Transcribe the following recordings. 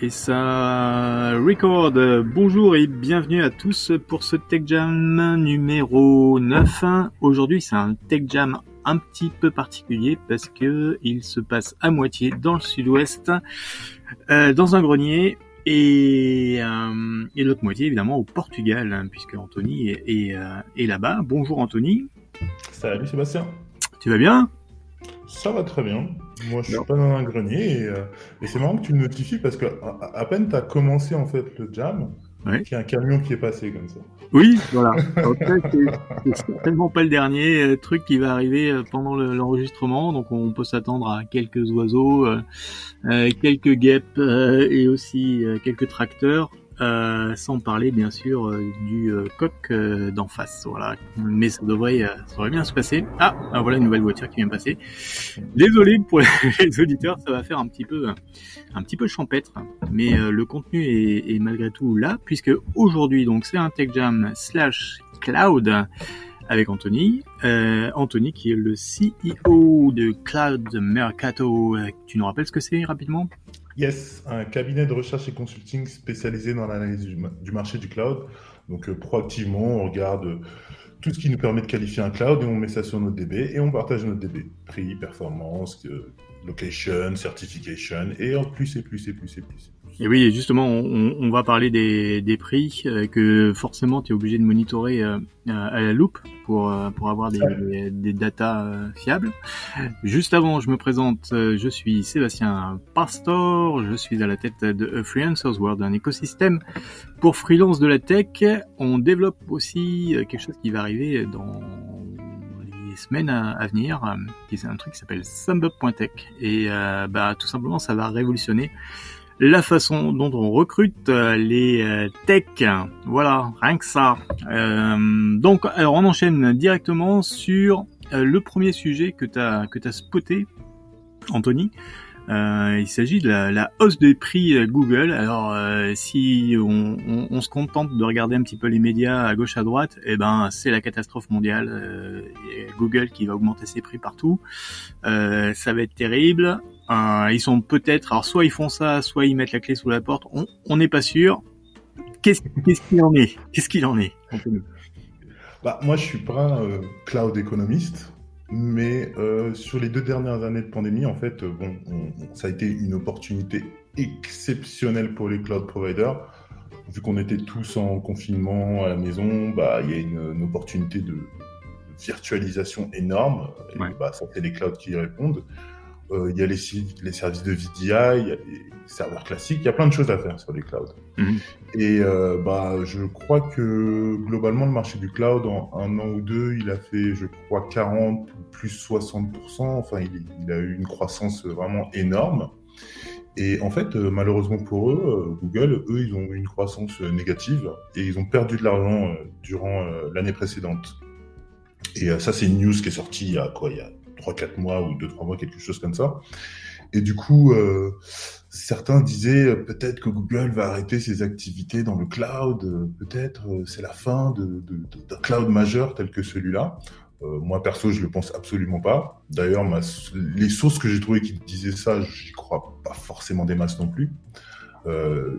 Et ça record. Bonjour et bienvenue à tous pour ce Tech Jam numéro 9. Aujourd'hui, c'est un Tech Jam un petit peu particulier parce que il se passe à moitié dans le sud-ouest, euh, dans un grenier, et, euh, et l'autre moitié évidemment au Portugal, hein, puisque Anthony est, est, euh, est là-bas. Bonjour Anthony. Salut Sébastien. Tu vas bien? Ça va très bien. Moi, je suis pas dans un grenier et, euh, et c'est marrant que tu le notifies parce que à, à peine tu as commencé en fait le jam, Ouais. qu'il y a un camion qui est passé comme ça. Oui, voilà. En fait, c'est- certainement pas le dernier euh, truc qui va arriver euh, pendant le- l'enregistrement, donc on peut s'attendre à quelques oiseaux, euh, quelques guêpes euh, et aussi quelques tracteurs, euh, sans parler bien sûr euh, du euh, coq d'en face. Voilà. Mais ça devrait, ça devrait bien se passer. Ah, ah, voilà une nouvelle voiture qui vient de passer. Désolé pour les auditeurs, ça va faire un petit peu, un petit peu champêtre, mais le contenu est, est malgré tout là, puisque aujourd'hui donc c'est un Tech Jam slash cloud avec Anthony. Euh, Anthony qui est le CEO de Cloud Mercato. Tu nous rappelles ce que c'est rapidement? Yes, un cabinet de recherche et consulting spécialisé dans l'analyse du, ma- du marché du cloud. Donc euh, proactivement, on regarde euh, tout ce qui nous permet de qualifier un cloud et on met ça sur notre DB et on partage notre DB. Prix, performance, euh, location, certification et en et plus et plus et plus. et plus. Et oui, justement, on, on va parler des, des prix euh, que forcément tu es obligé de monitorer euh, à la loupe pour, euh, pour avoir des, des, des datas euh, fiables. Juste avant, je me présente, euh, je suis Sébastien Pastor, je suis à la tête de Freelancers World, un écosystème pour freelance de la tech. On développe aussi euh, quelque chose qui va arriver dans les semaines à, venir, qui est un truc qui s'appelle SumUp.tech. Et euh, bah, tout simplement, ça va révolutionner la façon dont on recrute euh, les euh, techs. Voilà, rien que ça. Euh, donc, alors on enchaîne directement sur euh, le premier sujet que tu as que t'as spoté, Anthony. Euh, il s'agit de la, la hausse des prix Google. Alors, euh, si on, on- on se contente de regarder un petit peu les médias à gauche à droite, eh ben c'est la catastrophe mondiale. Euh, Google qui va augmenter ses prix partout. Ça va être terrible. Euh, ils sont peut-être, alors soit ils font ça, soit ils mettent la clé sous la porte. On n'est pas sûr. Qu'est-ce qu'il en est? Qu'est-ce qu'il en est Bah, moi, je suis pas un euh, cloud économiste, mais euh, sur les deux dernières années de pandémie, en fait, euh, bon, on- on- ça a été une opportunité exceptionnelle pour les cloud providers. Vu qu'on était tous en confinement à la maison, bah, il y a une, une opportunité de virtualisation énorme. Et, Ouais. bah, ça fait les clouds qui y répondent. Euh, Il y a les, services de VDI, il y a les serveurs classiques, il y a plein de choses à faire sur les clouds. Mhm. Et euh, bah, je crois que globalement, le marché du cloud, en un an ou deux, il a fait, je crois, 40 ou plus 60%. Enfin, il, il a eu une croissance vraiment énorme. Et en fait, euh, malheureusement pour eux, Google, eux, ils ont eu une croissance négative et ils ont perdu de l'argent durant l'année précédente. Et ça, c'est une news qui est sortie il y a quoi, il y a 3-4 mois ou 2-3 mois, quelque chose comme ça. Et du coup, euh, certains disaient euh, peut-être que Google va arrêter ses activités dans le cloud, euh, peut-être c'est la fin d'un cloud majeur tel que celui-là. Moi, perso, je le pense absolument pas. D'ailleurs, les sources que j'ai trouvées qui disaient ça, j'y crois pas forcément des masses non plus.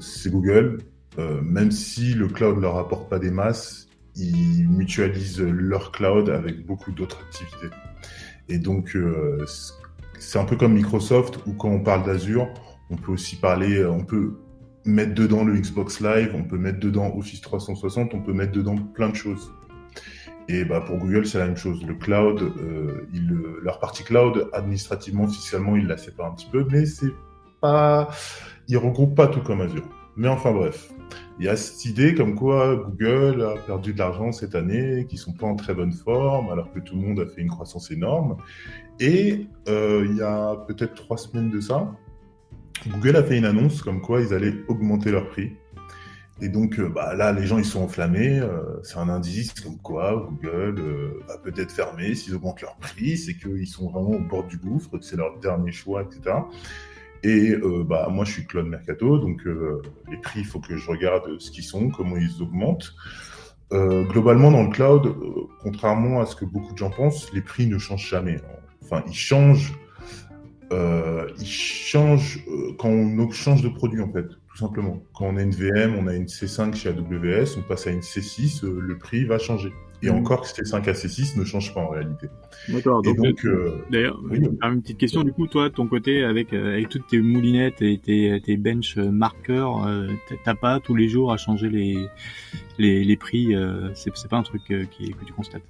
C'est Google. Même si le cloud leur apporte pas des masses, ils mutualisent leur cloud avec beaucoup d'autres activités. Et donc, euh, c'est un peu comme Microsoft où quand on parle d'Azure, on peut aussi parler, euh, on peut mettre dedans le Xbox Live, on peut mettre dedans Office 360, on peut mettre dedans plein de choses. Et bah pour Google, c'est la même chose. Le cloud, euh, euh, leur partie cloud, administrativement, officiellement, ils la séparent un petit peu, mais c'est pas, ils regroupent pas tout comme Azure. Mais enfin bref, il y a cette idée comme quoi Google a perdu de l'argent cette année, qu'ils sont pas en très bonne forme, alors que tout le monde a fait une croissance énorme. Et euh, il y a peut-être trois semaines de ça, Google a fait une annonce comme quoi ils allaient augmenter leur prix. Et donc euh, bah, là, les gens ils sont enflammés. euh, c'est un indice comme quoi Google euh, va peut-être fermer s'ils augmentent leur prix. C'est qu'ils sont vraiment au bord du gouffre, que c'est leur dernier choix, etc. Et euh, bah, moi, je suis Claude Mercato, donc euh, les prix, il faut que je regarde ce qu'ils sont, comment ils augmentent. Euh, globalement, dans le cloud, euh, contrairement à ce que beaucoup de gens pensent, les prix ne changent jamais. Enfin, ils changent, euh, ils changent euh, quand on change de produit, en fait, tout simplement. Quand on a une VM, on a une C5 chez AWS, on passe à une C6, le prix va changer. Et mmh. encore, C5 à C6 ne change pas en réalité. D'accord. Donc, euh, d'ailleurs, une petite question du coup, toi, ton côté, avec avec toutes tes moulinettes et tes, tes bench marqueurs, t'as pas tous les jours à changer les les, les prix. c'est c'est pas un truc qui, que tu constates?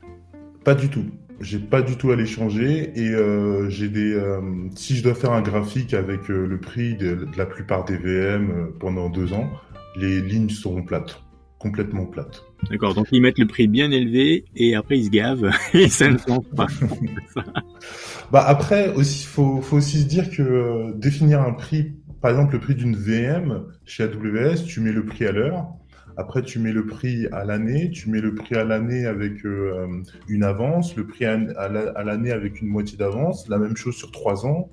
Pas du tout. J'ai pas du tout à les changer et euh, j'ai des. Euh, si je dois faire un graphique avec euh, le prix de, la plupart des VM pendant deux ans, les lignes seront plates, complètement plates. D'accord. Donc ils mettent le prix bien élevé et après ils se gavent et ça ne change pas. bah après aussi faut faut aussi se dire que définir un prix, par exemple le prix d'une VM chez AWS, tu mets le prix à l'heure après, tu mets le prix à l'année, tu mets le prix à l'année avec euh, une avance, le prix à, l'année avec une moitié d'avance, la même chose sur trois ans.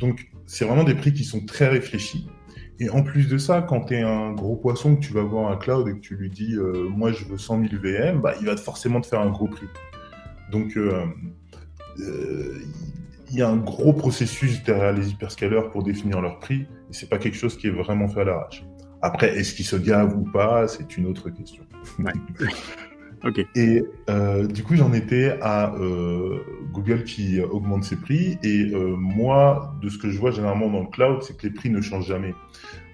Donc, c'est vraiment des prix qui sont très réfléchis. Et en plus de ça, quand tu es un gros poisson, que tu vas voir un cloud et que tu lui dis euh, Moi, je veux 100 000 VM, bah, il va forcément te faire un gros prix. Donc, euh, il y a un gros processus derrière les hyperscalers pour définir leur prix. Et c'est pas quelque chose qui est vraiment fait à l'arrache. Après, est-ce qu'il se gave ou pas, c'est une autre question. ok. Et euh, du coup, j'en étais à euh, Google qui augmente ses prix. Et euh, moi, de ce que je vois généralement dans le cloud, c'est que les prix ne changent jamais.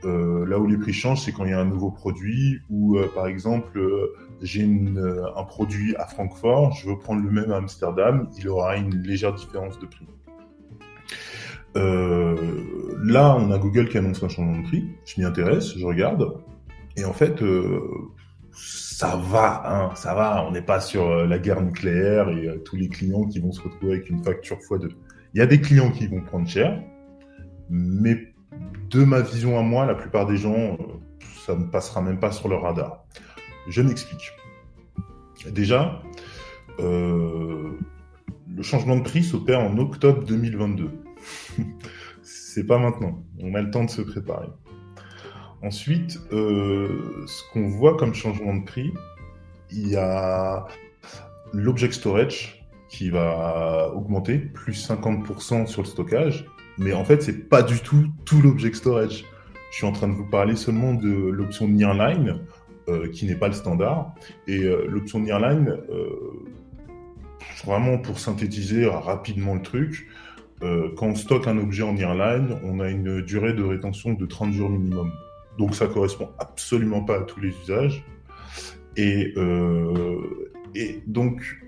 là où les prix changent, c'est quand il y a un nouveau produit ou, par exemple, j'ai un produit à Francfort, je veux prendre le même à Amsterdam, il aura une légère différence de prix. Là, on a Google qui annonce un changement de prix. Je m'y intéresse, je regarde. Et en fait, ça va, hein, ça va. On n'est pas sur euh, la guerre nucléaire et tous les clients qui vont se retrouver avec une facture x2. Il y a des clients qui vont prendre cher, mais de ma vision à moi, la plupart des gens, ça ne passera même pas sur leur radar. Je m'explique. Déjà, le changement de prix s'opère en octobre 2022. c'est pas maintenant. On a le temps de se préparer. Ensuite, euh, ce qu'on voit comme changement de prix, il y a l'object storage qui va augmenter, plus 50% sur le stockage. Mais en fait, c'est pas du tout tout l'object storage. Je suis en train de vous parler seulement de l'option Nearline, euh, qui n'est pas le standard. Et euh, l'option Nearline, vraiment pour synthétiser rapidement le truc, quand on stocke un objet en nearline, on a une durée de rétention de 30 jours minimum. Donc ça correspond absolument pas à tous les usages. Et, euh, et donc,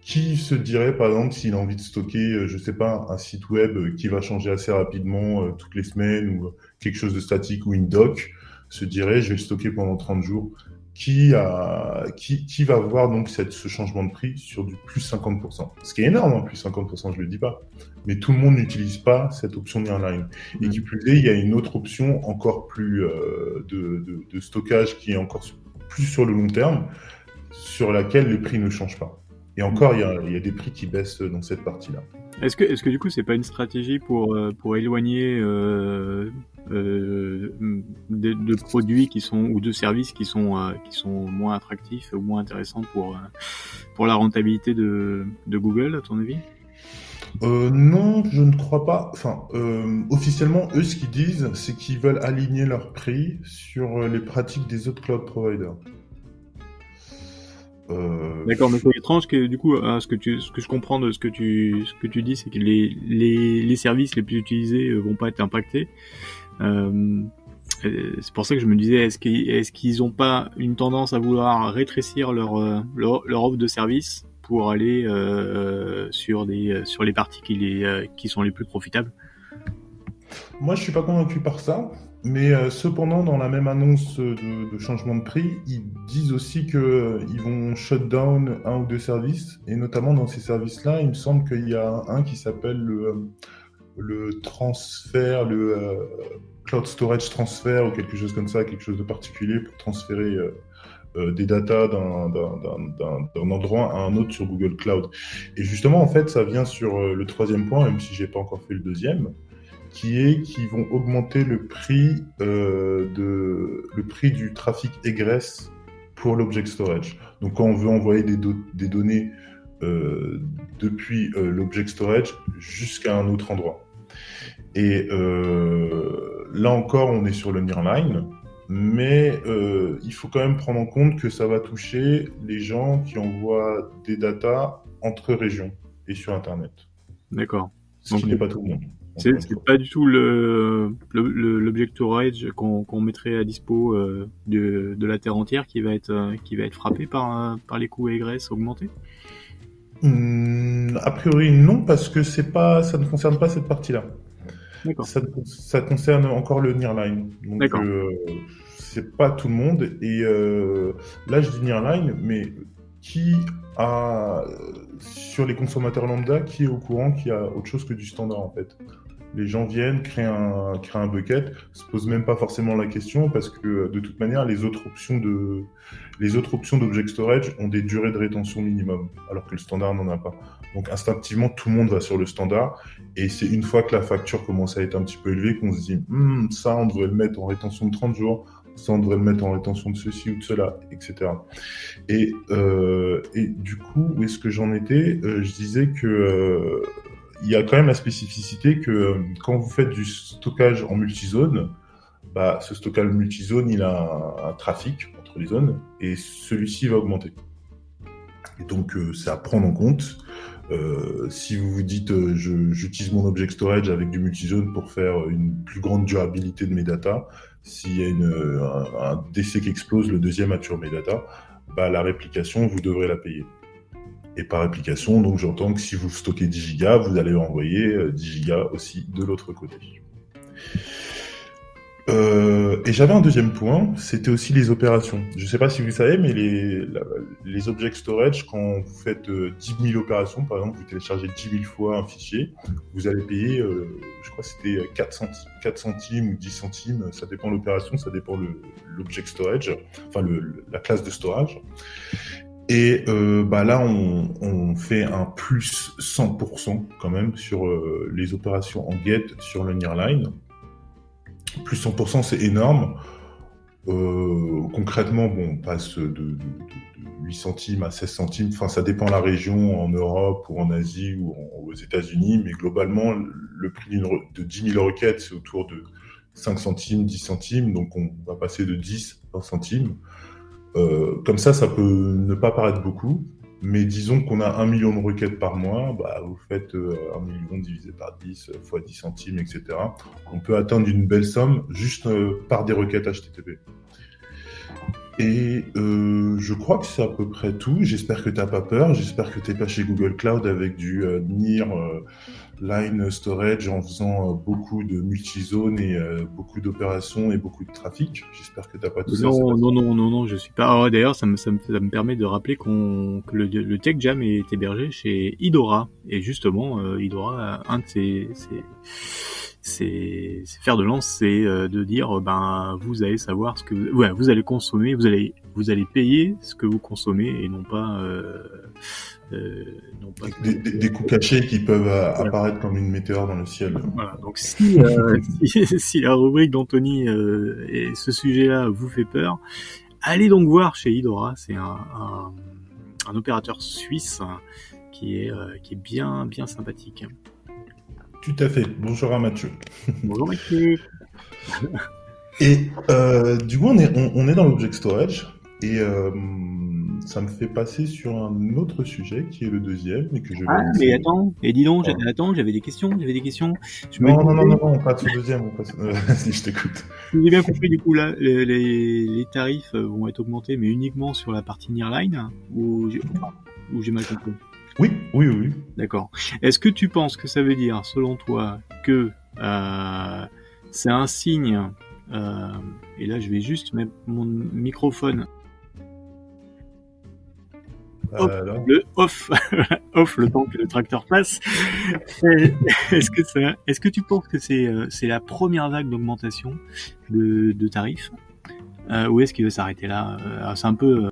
qui se dirait, par exemple, s'il a envie de stocker, euh, je sais pas, un site web qui va changer assez rapidement toutes les semaines ou quelque chose de statique ou une doc, se dirait, je vais le stocker pendant 30 jours qui, a, qui, va voir donc ce changement de prix sur du plus 50%. Ce qui est énorme, hein, plus 50%, je ne le dis pas. Mais tout le monde n'utilise pas cette option nearline. Et qui plus est, il y a une autre option encore plus euh, de, stockage qui est encore plus sur le long terme, sur laquelle les prix ne changent pas. Et encore, il y a, des prix qui baissent dans cette partie-là. Est-ce que, du coup, c'est pas une stratégie pour, euh, éloigner euh, euh, de, de, produits qui sont ou de services qui sont euh, qui sont moins attractifs ou moins intéressants pour euh, pour la rentabilité de, de Google à ton avis? Euh, non, je ne crois pas. Enfin, euh, officiellement, eux, ce qu'ils disent, c'est qu'ils veulent aligner leur prix sur les pratiques des autres cloud providers. Euh... D'accord, mais c'est étrange que du coup, ce que tu, ce que je comprends de ce que tu, ce que tu dis, c'est que les, les, les services les plus utilisés vont pas être impactés. Euh, c'est pour ça que je me disais, est-ce qu'ils est qu'ils ont pas une tendance à vouloir rétrécir leur, euh, leur, offre de service pour aller euh, sur des sur les parties qui les qui sont les plus profitables? Moi, je suis pas convaincu par ça. Mais cependant, dans la même annonce de, de, changement de prix, ils disent aussi qu'ils euh, vont shut down un ou deux services. Et notamment dans ces services-là, il me semble qu'il y a un qui s'appelle le, le transfert, le cloud storage transfer ou quelque chose comme ça, quelque chose de particulier pour transférer euh, euh, des datas d'un endroit à un autre sur Google Cloud. Et justement, en fait, ça vient sur euh, le troisième point, même si j'ai pas encore fait le deuxième, qui est qu'ils vont augmenter le prix de le prix du trafic egress pour l'object storage. Donc, quand on veut envoyer des, des données depuis l'object storage jusqu'à un autre endroit. Et euh, là encore, on est sur le nearline, mais euh, il faut quand même prendre en compte que ça va toucher les gens qui envoient des datas entre régions et sur Internet. D'accord. Ce qui n'est pas tout le monde. C'est pas du tout le l'object storage qu'on mettrait à dispo euh, de, de, la terre entière qui va être qui va être frappé par par les coûts égresse augmentés? Hmm, a priori non parce que pas ça ne concerne pas cette partie-là. Ça, ça, concerne encore le nearline. Donc euh, c'est pas tout le monde et là je dis nearline mais qui a sur les consommateurs lambda qui est au courant qu'il y a autre chose que du standard en fait? Les gens viennent, créent un, créent un bucket, se posent même pas forcément la question parce que de toute manière, les autres options de, les autres options d'object storage ont des durées de rétention minimum, alors que le standard n'en a pas. Donc instinctivement, tout le monde va sur le standard, et c'est une fois que la facture commence à être un petit peu élevée qu'on se dit, hm, ça, on devrait le mettre en rétention de 30 jours, ça, on devrait le mettre en rétention de ceci ou de cela, etc. Et, euh, et du coup, où est-ce que j'en étais? Euh, Je disais que euh, il y a quand même la spécificité que quand vous faites du stockage en multizone, bah, ce stockage multizone, il a un, trafic entre les zones et celui-ci va augmenter. Et donc, c'est à prendre en compte. Euh, si vous vous dites, euh, j'utilise mon object storage avec du multizone pour faire une plus grande durabilité de mes data, s'il y a une, un, DC qui explose, le deuxième a tué mes data, bah, la réplication, vous devrez la payer et par application. Donc j'entends que si vous stockez 10 gigas, vous allez envoyer 10 euh, gigas aussi de l'autre côté. Euh, et j'avais un deuxième point, c'était aussi les opérations. Je ne sais pas si vous savez, mais les, les object storage, quand vous faites 10 euh, 000 opérations, par exemple, vous téléchargez 10 000 fois un fichier, vous allez payer, je crois que c'était 4 centimes, 4 centimes ou 10 centimes, ça dépend l'opération, ça dépend l'object storage, enfin la classe de storage. Et euh, bah là, on, fait un plus 100% quand même sur euh, les opérations en get sur le nearline. Plus 100%, c'est énorme. Euh, concrètement, on passe de, 8 centimes à 16 centimes. Enfin, ça dépend de la région, en Europe ou en Asie ou aux États-Unis. Mais globalement, le prix de 10 000 requêtes, c'est autour de 5 centimes, 10 centimes. Donc, on va passer de 10 à 20 centimes. Euh, comme ça, ça peut ne pas paraître beaucoup, mais disons qu'on a un million de requêtes par mois, bah, vous faites euh, un million divisé par 10 euh, fois 10 centimes, etc. On peut atteindre une belle somme juste par des requêtes HTTP. Et euh, je crois que c'est à peu près tout. J'espère que tu n'as pas peur. J'espère que tu n'es pas chez Google Cloud avec du euh, euh, Line Storage en faisant beaucoup de multi-zones et beaucoup d'opérations et beaucoup de trafic. J'espère que tu n'as pas tout ça. Non, non, non, non, non, je suis pas. Ah, d'ailleurs, ça me, ça, me, ça me permet de rappeler qu'on que le, le Tech Jam est hébergé chez Idora. Et justement, Idora, un de ses, ses c'est faire de lance, c'est euh, de dire euh, ben vous allez savoir ce que ouais, vous allez consommer, vous allez vous allez payer ce que vous consommez et non pas euh, euh non pas des, des, des, coûts cachés qui peuvent apparaître comme une météore dans le ciel. Voilà. Donc si, si, si la rubrique d'Anthony et ce sujet-là vous fait peur, allez donc voir chez Idora, c'est un, un, un, opérateur suisse qui est qui est bien bien sympathique. Tout à fait. Bonjour à Mathieu. Bonjour Mathieu. et euh, du coup, on est, on, est dans l'object storage et euh, ça me fait passer sur un autre sujet qui est le deuxième et que je. Ah, mais attends, et dis donc, attends, j'avais des questions, j'avais des questions. non, non, non, non, on passe au deuxième, on passe. si je t'écoute. J'ai bien compris du coup là, les, tarifs vont être augmentés, mais uniquement sur la partie nearline ou j'ai mal compris? Oui, oui, oui. D'accord. Est-ce que tu penses que ça veut dire, selon toi, que euh, c'est un signe, euh, et là je vais juste mettre mon microphone euh, le off, off le temps que le tracteur passe. est-ce que ça, est-ce que tu penses que c'est c'est la première vague d'augmentation de, de tarifs ou est-ce qu'il va s'arrêter là C'est un peu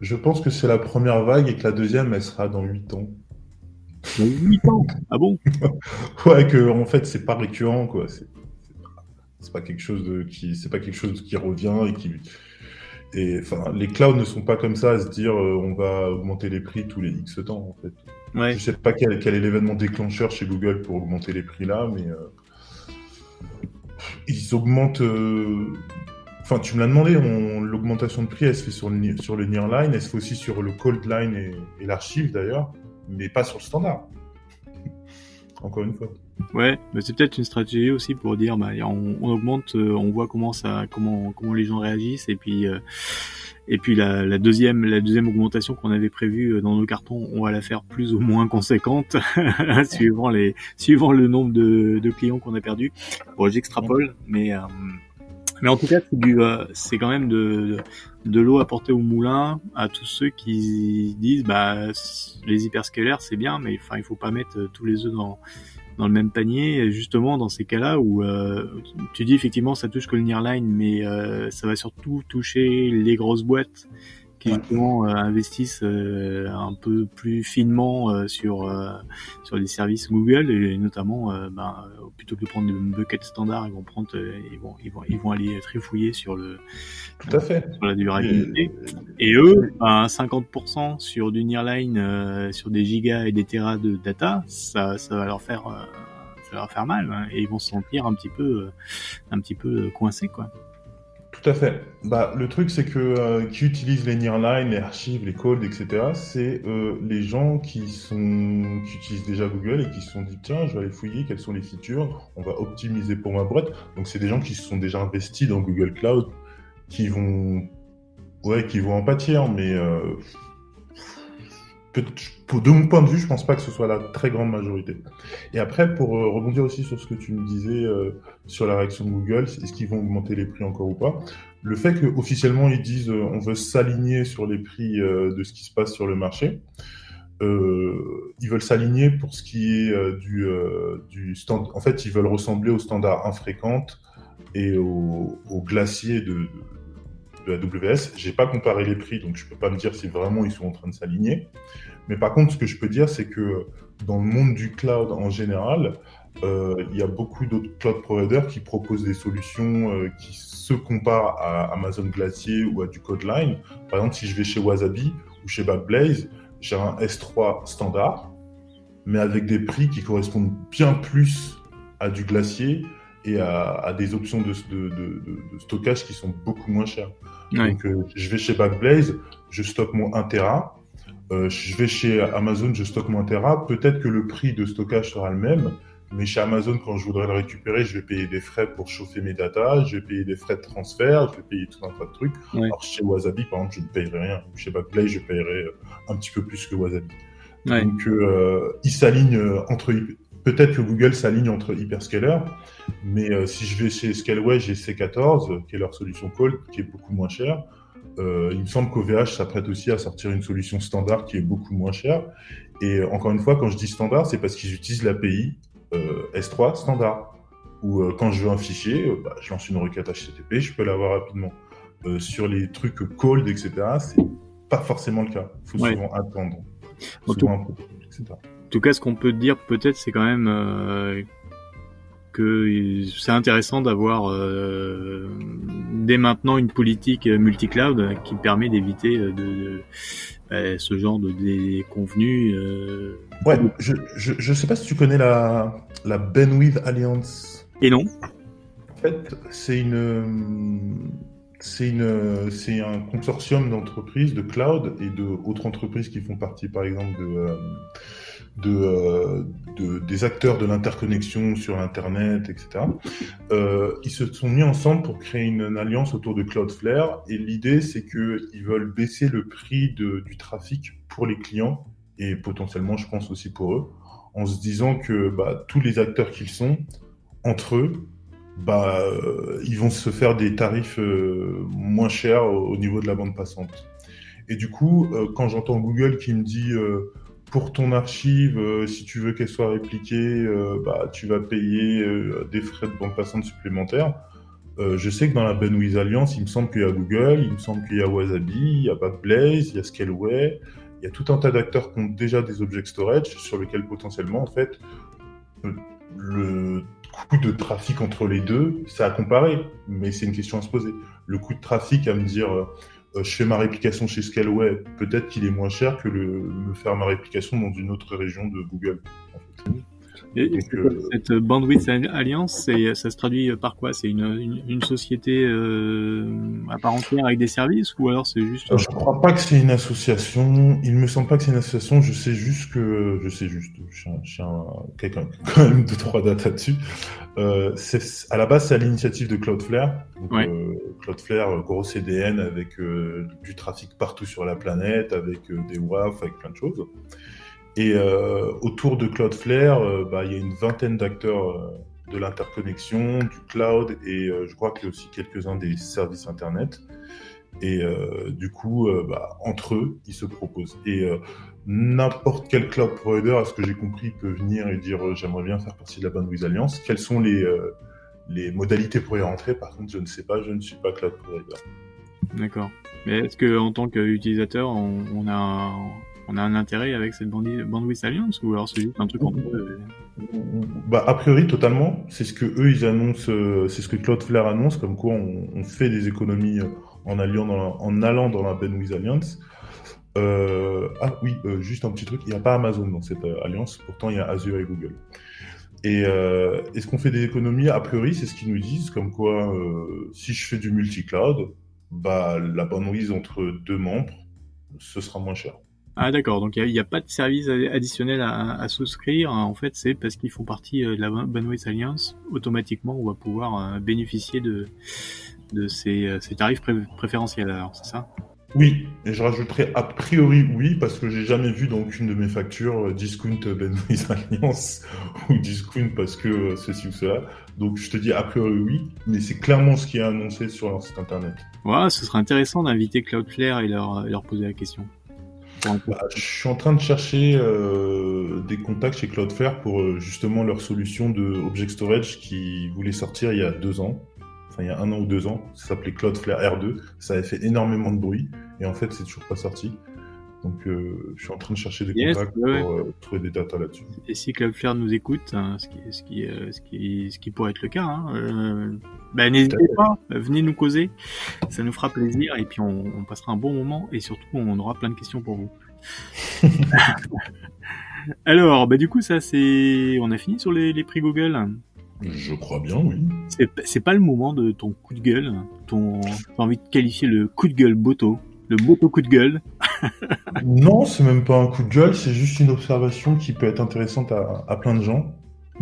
je pense que c'est la première vague et que la deuxième, elle sera dans 8 ans. Dans 8 ans? Ah bon? Ouais, que en fait, c'est pas récurrent, quoi. C'est pas quelque chose de qui, c'est pas quelque chose qui revient et qui Et enfin, les clouds ne sont pas comme ça à se dire on va augmenter les prix tous les X temps en fait. Ouais. Je sais pas quel, quel est l'événement déclencheur chez Google pour augmenter les prix là, mais ils augmentent. Enfin, tu me l'as demandé, l'augmentation de prix, elle se fait sur le, sur le nearline, elle se fait aussi sur le cold line et, l'archive d'ailleurs, mais pas sur le standard. Encore une fois. Ouais, mais c'est peut-être une stratégie aussi pour dire, bah, on, augmente, euh, on voit comment ça, comment, comment les gens réagissent, et puis, euh, et puis la, deuxième, la deuxième augmentation qu'on avait prévue euh, dans nos cartons, on va la faire plus ou moins conséquente, suivant les, suivant le nombre de, clients qu'on a perdus. Bon, j'extrapole, mais mais en tout cas, c'est du, euh, c'est quand même de, de l'eau apportée au moulin à tous ceux qui disent, bah, les hyperscalaires c'est bien, mais enfin, il faut pas mettre euh, tous les œufs dans dans le même panier. justement, dans ces cas-là où euh, tu dis effectivement, ça touche que le nearline, mais ça va surtout toucher les grosses boîtes qui justement euh, investissent euh, un peu plus finement euh, sur sur les services Google et notamment ben, plutôt que de prendre le bucket standard ils vont prendre ils vont ils vont ils vont aller trifouiller sur le tout à fait. sur la durabilité. Et, eux ben, 50% sur du nearline sur des gigas et des terras de data ça ça va leur faire ça va leur faire mal hein, et ils vont se sentir un petit peu un petit peu coincés quoi tout à fait. Bah, le truc, c'est que euh, qui utilisent les nearline, les archives, les codes, etc., c'est euh, les gens qui sont qui utilisent déjà Google et qui se sont dit tiens, je vais aller fouiller quelles sont les features, on va optimiser pour ma boîte. Donc c'est des gens qui se sont déjà investis dans Google Cloud, qui vont ouais, qui vont en pâtir, mais euh, de mon point de vue, je pense pas que ce soit la très grande majorité. Et après, pour euh, rebondir aussi sur ce que tu me disais euh, sur la réaction de Google, est-ce qu'ils vont augmenter les prix encore ou pas? Le fait qu'officiellement ils disent euh, on veut s'aligner sur les prix de ce qui se passe sur le marché, ils veulent s'aligner pour ce qui est du, du stand. En fait, ils veulent ressembler aux standards infréquentes et aux, glaciers de la WS. J'ai pas comparé les prix, donc je peux pas me dire si vraiment ils sont en train de s'aligner. Mais par contre, ce que je peux dire, c'est que dans le monde du cloud en général, euh, il y a beaucoup d'autres cloud providers qui proposent des solutions euh, qui se comparent à Amazon Glacier ou à du Codeline. Par exemple, si je vais chez Wasabi ou chez Backblaze, j'ai un S3 standard, mais avec des prix qui correspondent bien plus à du Glacier et à, des options de, stockage qui sont beaucoup moins chères. Donc, euh, je vais chez Backblaze, je stocke mon 1 Tera. Euh, je vais chez Amazon, je stocke mon Tera. Peut-être que le prix de stockage sera le même, mais chez Amazon, quand je voudrais le récupérer, je vais payer des frais pour chauffer mes datas, je vais payer des frais de transfert, je vais payer tout un tas de trucs. Alors chez Wasabi, par exemple, je ne payerai rien. Chez Backblaze, je payerai euh, un petit peu plus que Wasabi. Donc, euh, ils s'alignent entre Peut-être que Google s'aligne entre hyperscalers, mais euh, si je vais chez Scaleway, j'ai C14, qui est leur solution Cold, qui est beaucoup moins chère. Euh, il me semble qu'OVH s'apprête aussi à sortir une solution standard qui est beaucoup moins chère. Et euh, encore une fois, quand je dis standard, c'est parce qu'ils utilisent l'API S3 standard. Ou quand je veux un fichier, bah, je lance une requête HTTP, je peux l'avoir rapidement. sur les trucs cold, etc., c'est pas forcément le cas. Il faut souvent attendre. Souvent, etc. En tout cas, ce qu'on peut dire peut-être, c'est quand même euh, que c'est intéressant d'avoir euh, dès maintenant une politique multi-cloud qui permet d'éviter de, de bah, ce genre de déconvenus. Euh... Ouais, je, je, je sais pas si tu connais la la Bandwidth Alliance. Et non. En fait, c'est une c'est une c'est un consortium d'entreprises de cloud et de autres entreprises qui font partie, par exemple, de euh, de, des acteurs de l'interconnexion sur Internet, etc. Euh, ils se sont mis ensemble pour créer une, alliance autour de Cloudflare et l'idée c'est qu'ils veulent baisser le prix de, du trafic pour les clients et potentiellement je pense aussi pour eux en se disant que bah, tous les acteurs qu'ils sont, entre eux, bah, euh, ils vont se faire des tarifs moins chers au, niveau de la bande passante. Et du coup, quand j'entends Google qui me dit pour ton archive, euh, si tu veux qu'elle soit répliquée, euh, bah, tu vas payer euh, des frais de bande passante supplémentaires. je sais que dans la Benwiz Alliance, il me semble qu'il y a Google, il me semble qu'il y a Wasabi, il y a Backblaze, il y a Scaleway, il y a tout un tas d'acteurs qui ont déjà des object storage sur lesquels potentiellement, en fait, le coût de trafic entre les deux, c'est à comparer, mais c'est une question à se poser. Le coût de trafic à me dire, je fais ma réplication chez Scaleway, peut-être qu'il est moins cher que le, me faire ma réplication dans une autre région de Google. Et, euh, cette Bandwidth Alliance, ça se traduit par quoi? C'est une, une, société euh, à part entière avec des services ou alors c'est juste Je crois pas que c'est une association. Il me semble pas que c'est une association. Je sais juste que je sais juste. Je suis, un, quelqu'un quand même de trois dates là-dessus. Euh, à la base, c'est à l'initiative de Cloudflare. Donc, euh, Cloudflare, gros CDN avec euh, du trafic partout sur la planète, avec des WAF, avec plein de choses. Et euh, autour de Cloudflare, euh, bah, il y a une vingtaine d'acteurs euh, de l'interconnexion, du cloud et je crois qu'il y a aussi quelques-uns des services Internet. Et du coup, bah, entre eux, ils se proposent. Et n'importe quel cloud provider, à ce que j'ai compris, peut venir et dire j'aimerais bien faire partie de la Bandwidth Alliance. Quelles sont les, modalités pour y rentrer? Par contre, je ne sais pas, je ne suis pas cloud provider. D'accord. Mais est-ce que en tant qu'utilisateur, on, on, a on a un intérêt avec cette Bandwidth Alliance ou alors c'est juste un truc entre eux bah, a priori, totalement. C'est ce que eux, ils annoncent, euh, c'est ce que Cloudflare annonce, comme quoi on, fait des économies euh, en, alliant en allant dans la Bandwidth Alliance. Euh, ah oui, juste un petit truc, il n'y a pas Amazon dans cette alliance, pourtant il y a Azure et Google. Et est-ce qu'on fait des économies? A priori, c'est ce qu'ils nous disent, comme quoi si je fais du multi-cloud, bah, la bandwidth entre deux membres, ce sera moins cher. Ah d'accord, donc il n'y a, pas de service additionnel à, souscrire. En fait, c'est parce qu'ils font partie euh, de la Bandwidth Alliance. Automatiquement, on va pouvoir euh, bénéficier de, de ces, euh, ces tarifs préférentiels. Alors, c'est ça? Oui, et je rajouterai a priori oui, parce que j'ai jamais vu dans aucune de mes factures discount Bandwidth Alliance ou discount parce que ceci ou cela. Donc je te dis a priori oui, mais c'est clairement ce qui est annoncé sur leur site internet. Ouais, ce serait intéressant d'inviter Cloudflare et leur, leur poser la question. Bah, je suis en train de chercher euh, des contacts chez Cloudflare pour euh, justement leur solution de Object Storage qui voulait sortir il y a deux ans, enfin il y a un an ou deux ans. Ça s'appelait Cloudflare R2. Ça avait fait énormément de bruit et en fait c'est toujours pas sorti. Donc, euh, je suis en train de chercher des contacts pour euh, trouver des datas là-dessus. Et si Cloudflare nous écoute, hein, ce, qui, ce, qui, euh, ce, qui, ce qui pourrait être le cas, hein, bah, n'hésitez pas, venez nous causer, ça nous fera plaisir et puis on, on, passera un bon moment et surtout on aura plein de questions pour vous. Alors, bah du coup ça c'est, on a fini sur les, les prix Google. Je crois bien, oui. C'est pas le moment de ton coup de gueule, ton, t'as envie de qualifier le coup de gueule Boto le moto coup de gueule. non, c'est même pas un coup de gueule, c'est juste une observation qui peut être intéressante à, plein de gens.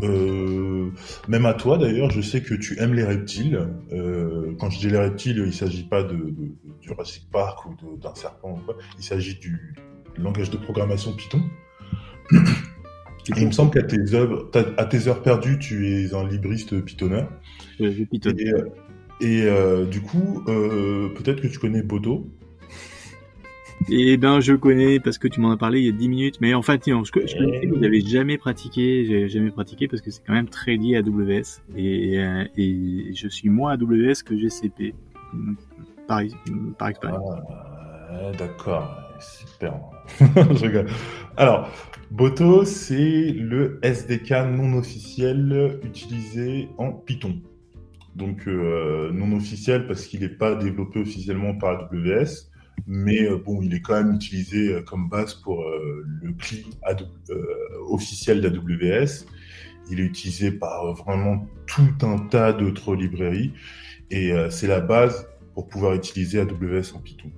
Euh, même à toi d'ailleurs, je sais que tu aimes les reptiles. Euh, quand je dis les reptiles, il s'agit pas de, de, Jurassic Park ou d'un serpent ou quoi. Il s'agit du langage de programmation Python. il me semble qu'à tes, œuvres, à tes heures perdues, tu es un libriste pythonneur. Je Et, euh, du coup, peut-être que tu connais Bodo. Et ben, je connais parce que tu m'en as parlé il y a 10 minutes. Mais en fait, non, je, je connaissais n'avez jamais pratiqué. J'ai jamais pratiqué parce que c'est quand même très lié à AWS. Et, euh, et je suis moins AWS que GCP. Par, par expérience. Ah, D'accord. Super. je rigole. Alors, Boto, c'est le SDK non officiel utilisé en Python. Donc, euh, non officiel parce qu'il n'est pas développé officiellement par AWS mais euh, bon, il est quand même utilisé euh, comme base pour euh, le CLI officiel d'AWS. Il est utilisé par vraiment tout un tas d'autres librairies et c'est la base pour pouvoir utiliser AWS en Python.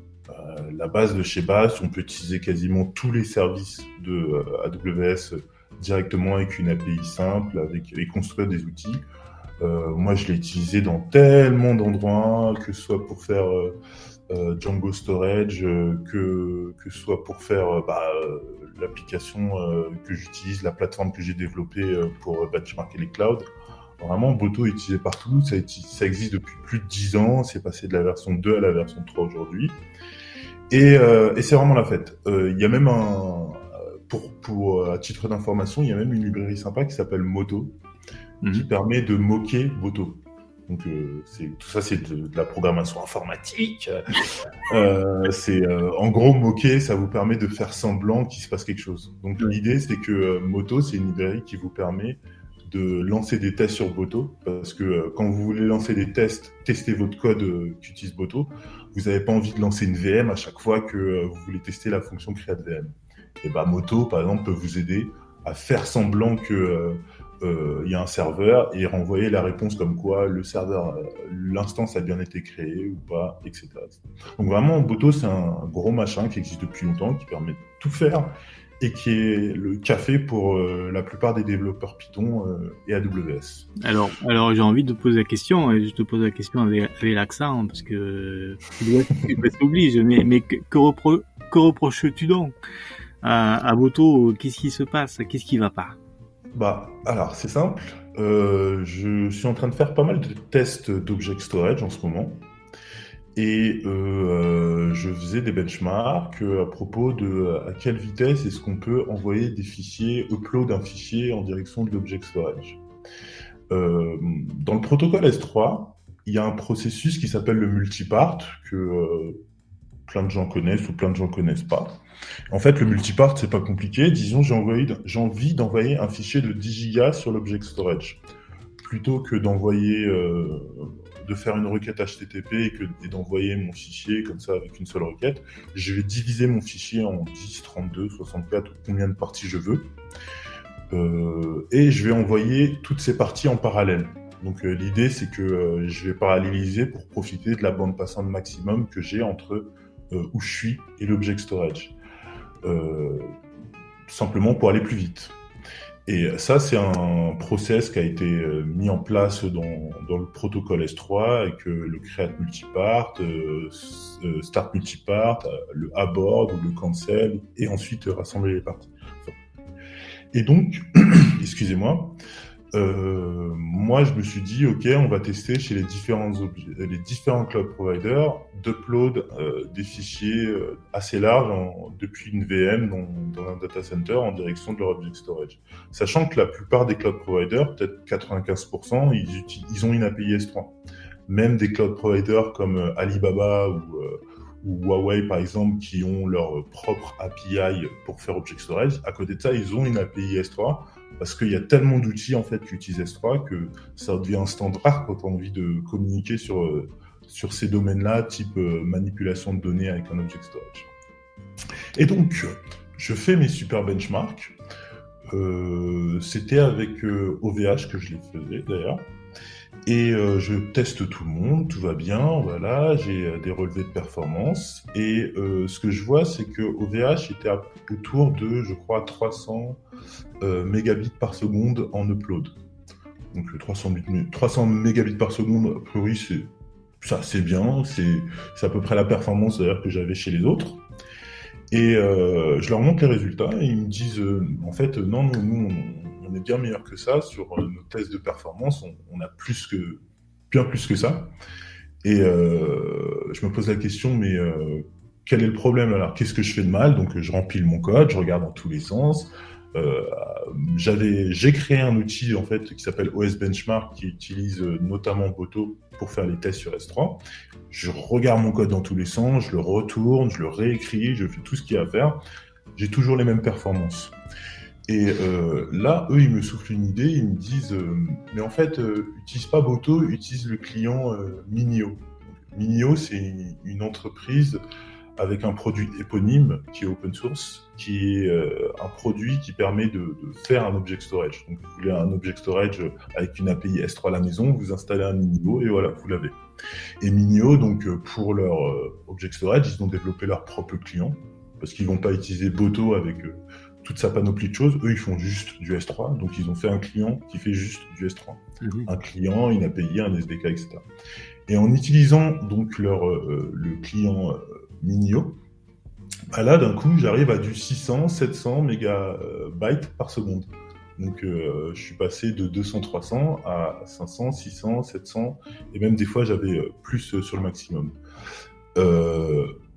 la base de chez Bash, on peut utiliser quasiment tous les services de AWS directement avec une API simple avec, et construire des outils. moi, je l'ai utilisé dans tellement d'endroits, que ce soit pour faire Django Storage, euh, que, que ce soit pour faire euh, bah, l'application que j'utilise, la plateforme que j'ai développée pour benchmarker les clouds. Vraiment, Boto est utilisé partout, ça, ça, existe depuis plus de 10 ans, c'est passé de la version 2 à la version 3 aujourd'hui. Et, et c'est vraiment la fête. Il y a même un, pour, pour, à titre d'information, il y a même une librairie sympa qui s'appelle Moto, qui mhm. permet de moquer Boto. Donc euh, tout ça, c'est de, la programmation informatique. euh, c'est euh, en gros moquer, ça vous permet de faire semblant qu'il se passe quelque chose. Donc l'idée, c'est que Moto, c'est une librairie qui vous permet de lancer des tests sur Boto, parce que euh, quand vous voulez lancer des tests, tester votre code euh, qu'utilise Boto, vous n'avez pas envie de lancer une VM à chaque fois que euh, vous voulez tester la fonction create VM. Et bah Moto, par exemple, peut vous aider à faire semblant que il y a un serveur et renvoyer la réponse comme quoi le serveur, l'instance a bien été créée ou pas, etc. Donc vraiment, Boto, c'est un gros machin qui existe depuis longtemps, qui permet de tout faire et qui est le café pour euh, la plupart des développeurs Python euh, et AWS. Alors, j'ai envie de poser la question, et je te pose la question avec, l'accent, hein, parce que tu t'obliges, mais, mais que, que, repro que reproches-tu donc à Boto Qu'est-ce qui se passe? Qu'est-ce qui va pas? Bah, alors, c'est simple. Euh, je suis en train de faire pas mal de tests d'object storage en ce moment. Et euh, je faisais des benchmarks euh, à propos de à quelle vitesse est-ce qu'on peut envoyer des fichiers, upload un fichier en direction de l'object storage. Euh, dans le protocole S3, il y a un processus qui s'appelle le multipart, que euh, plein de gens connaissent ou plein de gens connaissent pas. En fait, le multipart, c'est pas compliqué. Disons, j'ai envie d'envoyer un fichier de 10 gigas sur l'object storage. Plutôt que d'envoyer euh, de faire une requête HTTP et, que, d'envoyer mon fichier comme ça avec une seule requête, je vais diviser mon fichier en 10, 32, 64 ou combien de parties je veux. Euh, et je vais envoyer toutes ces parties en parallèle. Donc euh, l'idée c'est que je vais paralléliser pour profiter de la bande passante maximum que j'ai entre où je suis et l'object storage. simplement pour aller plus vite. Et ça, c'est un process qui a été euh, mis en place dans, dans le protocole S3 avec le create multipart, euh, euh, start multipart, le abort ou le cancel, et ensuite rassembler les parties. Et donc, excusez-moi, euh, moi, je me suis dit, OK, on va tester chez les différents, les différents cloud providers d'upload euh, des fichiers euh, assez larges depuis une VM dans, un data center en direction de leur object storage. Sachant que la plupart des cloud providers, peut-être 95%, ils, ils ont une API S3. Même des cloud providers comme Alibaba ou, ou Huawei, par exemple, qui ont leur propre API pour faire object storage, à côté de ça, ils ont une API S3 parce qu'il y a tellement d'outils en fait qui utilisent S3 que ça devient un standard quand on a envie de communiquer sur, euh, sur ces domaines-là, type euh, manipulation de données avec un object storage. Et donc, je fais mes super benchmarks. Euh, C'était avec OVH que je les faisais d'ailleurs. Et euh, je teste tout le monde, tout va bien, voilà, j'ai euh, des relevés de performance. Et euh, ce que je vois, c'est que OVH était autour de, je crois, 300 mégabits par seconde en upload. Donc 300, 300 mégabits par seconde, a priori, c'est ça, bien, c'est à peu près la performance que j'avais chez les autres. Et je leur montre les résultats et ils me disent, en fait, non, non, nous, on est bien meilleur que ça sur euh, nos tests de performance. On, a plus que bien plus que ça. Et euh, je me pose la question, mais euh, quel est le problème? Alors Qu'est-ce que je fais de mal? Donc je remplis mon code, je regarde dans tous les sens. j'avais, j'ai créé un outil en fait qui s'appelle OS Benchmark qui utilise notamment Boto pour faire les tests sur S3. Je regarde mon code dans tous les sens, je le retourne, je le réécris, je fais tout ce qu'il y a à faire. J'ai toujours les mêmes performances. Et euh, là, eux, ils me soufflent une idée, ils me disent, euh, mais en fait, euh, utilise pas Boto, utilise le client euh, Minio. Minio, c'est une entreprise avec un produit éponyme qui est open source, qui est un produit qui permet de, de, faire un object storage. Donc, vous voulez un object storage avec une API S3 à la maison, vous installez un Minio et voilà, vous l'avez. Et Minio, donc, pour leur object storage, ils ont développé leur propre client parce qu'ils vont pas utiliser Boto avec toute sa panoplie de choses. Eux, ils font juste du S3. Donc, ils ont fait un client qui fait juste du S3. Mhm. Un client, une API, un SDK, etc. Et en utilisant donc leur, euh, le client euh, Minio, bah là, d'un coup, j'arrive à du 600, 700 mégabytes par seconde. Donc, euh, je suis passé de 200, 300 à 500, 600, 700, et même des fois, j'avais euh, plus sur le maximum.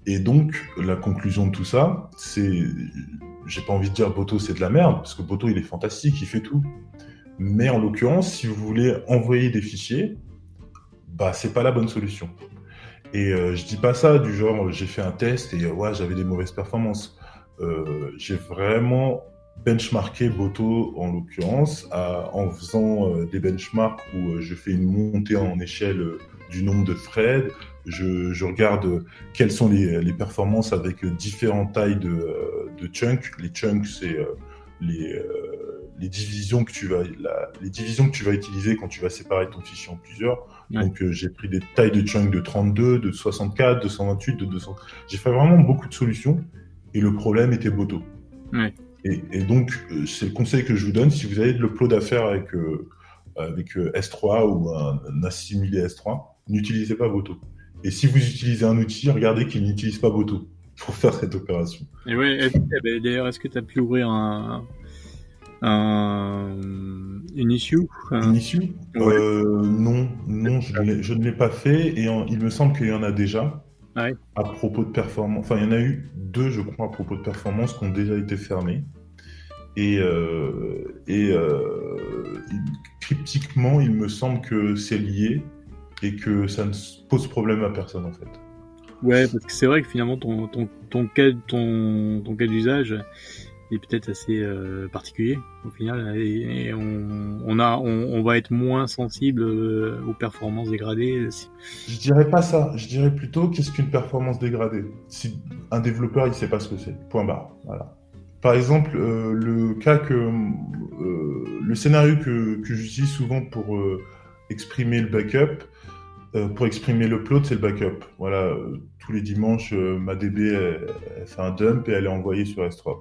Euh, et donc, la conclusion de tout ça, c'est j'ai pas envie de dire Boto c'est de la merde, parce que Boto il est fantastique, il fait tout. Mais en l'occurrence, si vous voulez envoyer des fichiers, bah c'est pas la bonne solution. Et euh, je dis pas ça du genre j'ai fait un test et j'avais des mauvaises performances. Euh, j'ai vraiment benchmarker Boto en l'occurrence en faisant euh, des benchmarks où euh, je fais une montée en échelle euh, du nombre de threads, je, je regarde quelles sont les, les, performances avec différentes tailles de, de chunks. Les chunks, c'est les, les divisions que tu vas la, les divisions que tu vas utiliser quand tu vas séparer ton fichier en plusieurs. Donc j'ai pris des tailles de chunks de 32, de 64, de 128, de 200. J'ai fait vraiment beaucoup de solutions et le problème était Boto. Ouais. Et, donc, euh, c'est le conseil que je vous donne. Si vous avez de l'upload à faire avec, euh, avec euh, S3 ou un, assimilé S3, n'utilisez pas Boto. Et si vous utilisez un outil, regardez qu'il n'utilise pas Boto pour faire cette opération. Et ouais, d'ailleurs, est-ce que tu as pu ouvrir un, un, une issue Une issue? Non, non, je, ne l'ai pas fait et il me semble qu'il y en a déjà. À propos de performance, enfin, il y en a eu deux, je crois, à propos de performance qui ont déjà été fermés. Et, euh, et euh, cryptiquement, il me semble que c'est lié et que ça ne pose problème à personne, en fait. Ouais, parce que c'est vrai que finalement, ton, ton, ton cas, ton, ton cas d'usage, est peut-être assez euh, particulier au final et, on, on, a on, on, va être moins sensible euh, aux performances dégradées. Je dirais pas ça, je dirais plutôt qu'est-ce qu'une performance dégradée? Si un développeur il sait pas ce que c'est, point barre. Voilà. Par exemple, euh, le cas que le scénario que, que j'utilise souvent pour exprimer le backup, pour exprimer l'upload, c'est le backup. Voilà, tous les dimanches, ma DB elle, fait un dump et elle est envoyée sur S3.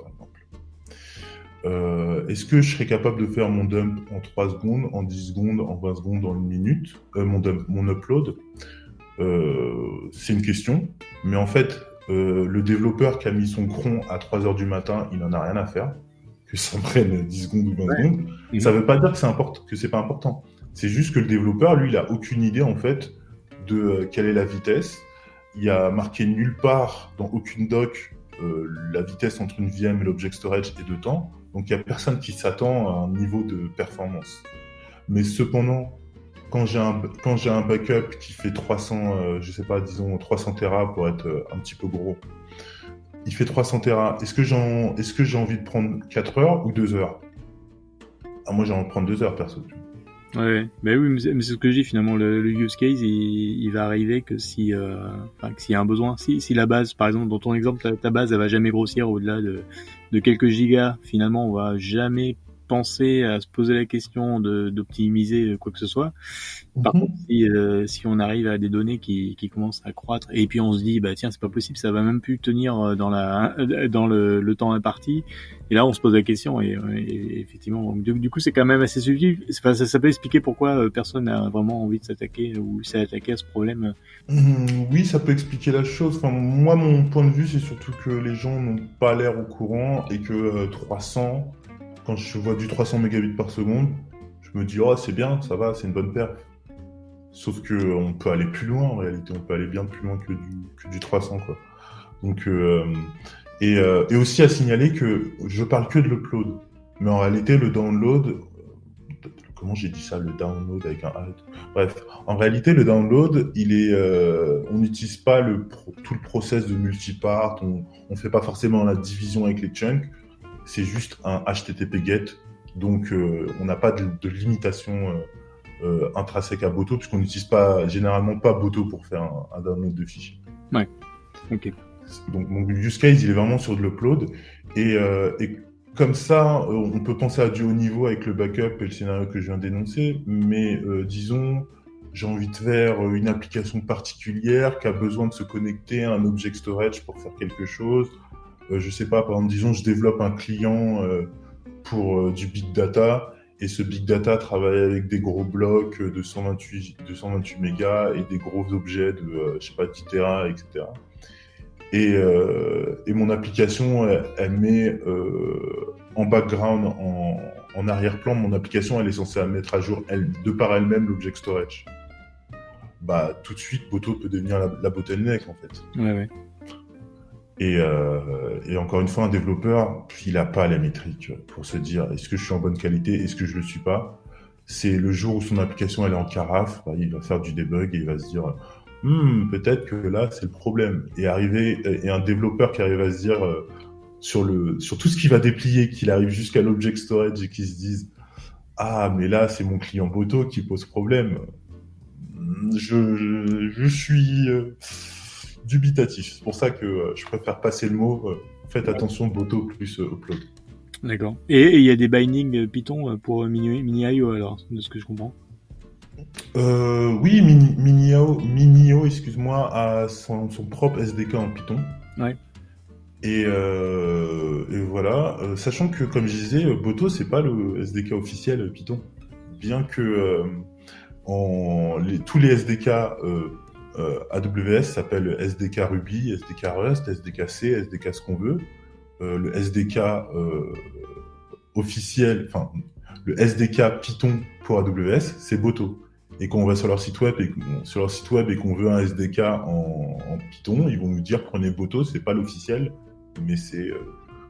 Euh, est-ce que je serais capable de faire mon dump en 3 secondes, en 10 secondes, en 20 secondes, en une minute? Euh, mon, dump, mon upload? Euh, C'est une question. Mais en fait, le développeur qui a mis son cron à 3 heures du matin, il n'en a rien à faire. Que ça prenne 10 secondes ou 20 secondes. Ça ne veut pas dire que c'est c'est pas important. C'est juste que le développeur, lui, il a aucune idée en fait de quelle est la vitesse. Il a marqué nulle part dans aucune doc la vitesse entre une VM et l'object storage et de temps. Donc il n'y a personne qui s'attend à un niveau de performance. Mais cependant, quand j'ai un, backup qui fait 300, euh, je sais pas, disons 300 Tera pour être euh, un petit peu gros, il fait 300 Tera. Est-ce que j'en, est-ce que j'ai envie de prendre 4 heures ou 2 heures? Ah, Moi j'ai envie de prendre 2 heures perso. Ouais, mais oui, mais c'est ce que je finalement. Le, use case, il, va arriver que si, euh, s'il y a un besoin, si, si la base, par exemple, dans ton exemple, ta, ta base, elle va jamais grossir au-delà de, de quelques gigas, finalement, on va jamais penser à se poser la question d'optimiser quoi que ce soit. Par mhm. contre, si, euh, si, on arrive à des données qui, qui, commencent à croître et puis on se dit bah tiens c'est pas possible, ça va même plus tenir euh, dans la dans le, le temps imparti. Et là on se pose la question et, effectivement du, coup c'est quand même assez subtil. ça, ça, peut expliquer pourquoi euh, personne n'a vraiment envie de s'attaquer ou s'est attaqué à ce problème. Mhm, oui, ça peut expliquer la chose. Enfin, moi mon point de vue c'est surtout que les gens n'ont pas l'air au courant et que 300 quand je vois du 300 mégabits par seconde, je me dis, oh, c'est bien, ça va, c'est une bonne paire. Sauf que on peut aller plus loin en réalité, on peut aller bien plus loin que du, du 300 quoi. Donc euh, et, euh, et, aussi à signaler que je parle que de l'upload, mais en réalité le download, comment j'ai dit ça, le download avec un alt? Bref, en réalité le download, il est, euh, on n'utilise pas le tout le process de multipart, on, on fait pas forcément la division avec les chunks c'est juste un HTTP GET. Donc, euh, on n'a pas de, limitation euh, euh, intrinsèque à Boto, puisqu'on n'utilise pas généralement pas Boto pour faire un, download de fichiers. Ouais. Ok. Donc, mon use case, il est vraiment sur de l'upload. Et, et, comme ça, on peut penser à du haut niveau avec le backup et le scénario que je viens d'énoncer. Mais disons, j'ai envie de faire une application particulière qui a besoin de se connecter à un object storage pour faire quelque chose je sais pas, par exemple, disons, je développe un client euh, pour euh, du big data et ce big data travaille avec des gros blocs de 128, 228 mégas et des gros objets de, je sais pas, 10 Tera, etc. Et, euh, mon application, elle, met euh, en background, en, arrière-plan, mon application, elle est censée mettre à jour elle, de par elle-même l'object storage. Bah, tout de suite, Boto peut devenir la, la bottleneck, en fait. Ouais, ouais. Et, euh, et, encore une fois, un développeur, il n'a pas la métrique pour se dire est-ce que je suis en bonne qualité, est-ce que je le suis pas? C'est le jour où son application elle est en carafe, bah, il va faire du debug et il va se dire hmm, peut-être que là c'est le problème. Et arriver et un développeur qui arrive à se dire euh, sur le sur tout ce qui va déplier, qu'il arrive jusqu'à l'object storage et qu'ils se disent ah mais là c'est mon client Boto qui pose problème. Je, je, suis euh, dubitatif. C'est pour ça que euh, je préfère passer le mot. Euh, faites attention Boto plus upload. D'accord. Et il y a des bindings Python pour mini, mini IO alors, de ce que je comprends? oui, Mini, Minio, excuse-moi, a son, son, propre SDK en Python. Ouais. Et, euh, et voilà, euh, sachant que comme je disais, Boto c'est pas le SDK officiel Python, bien que euh, en, les, tous les SDK euh, euh, AWS s'appellent SDK Ruby, SDK Rust, SDK C, SDK ce qu'on veut. le SDK officiel, enfin le SDK Python pour AWS, c'est Boto. Et quand on va sur leur site web et sur leur site web et qu'on veut un SDK en, en, Python, ils vont nous dire prenez Boto, c'est pas l'officiel, mais c'est euh,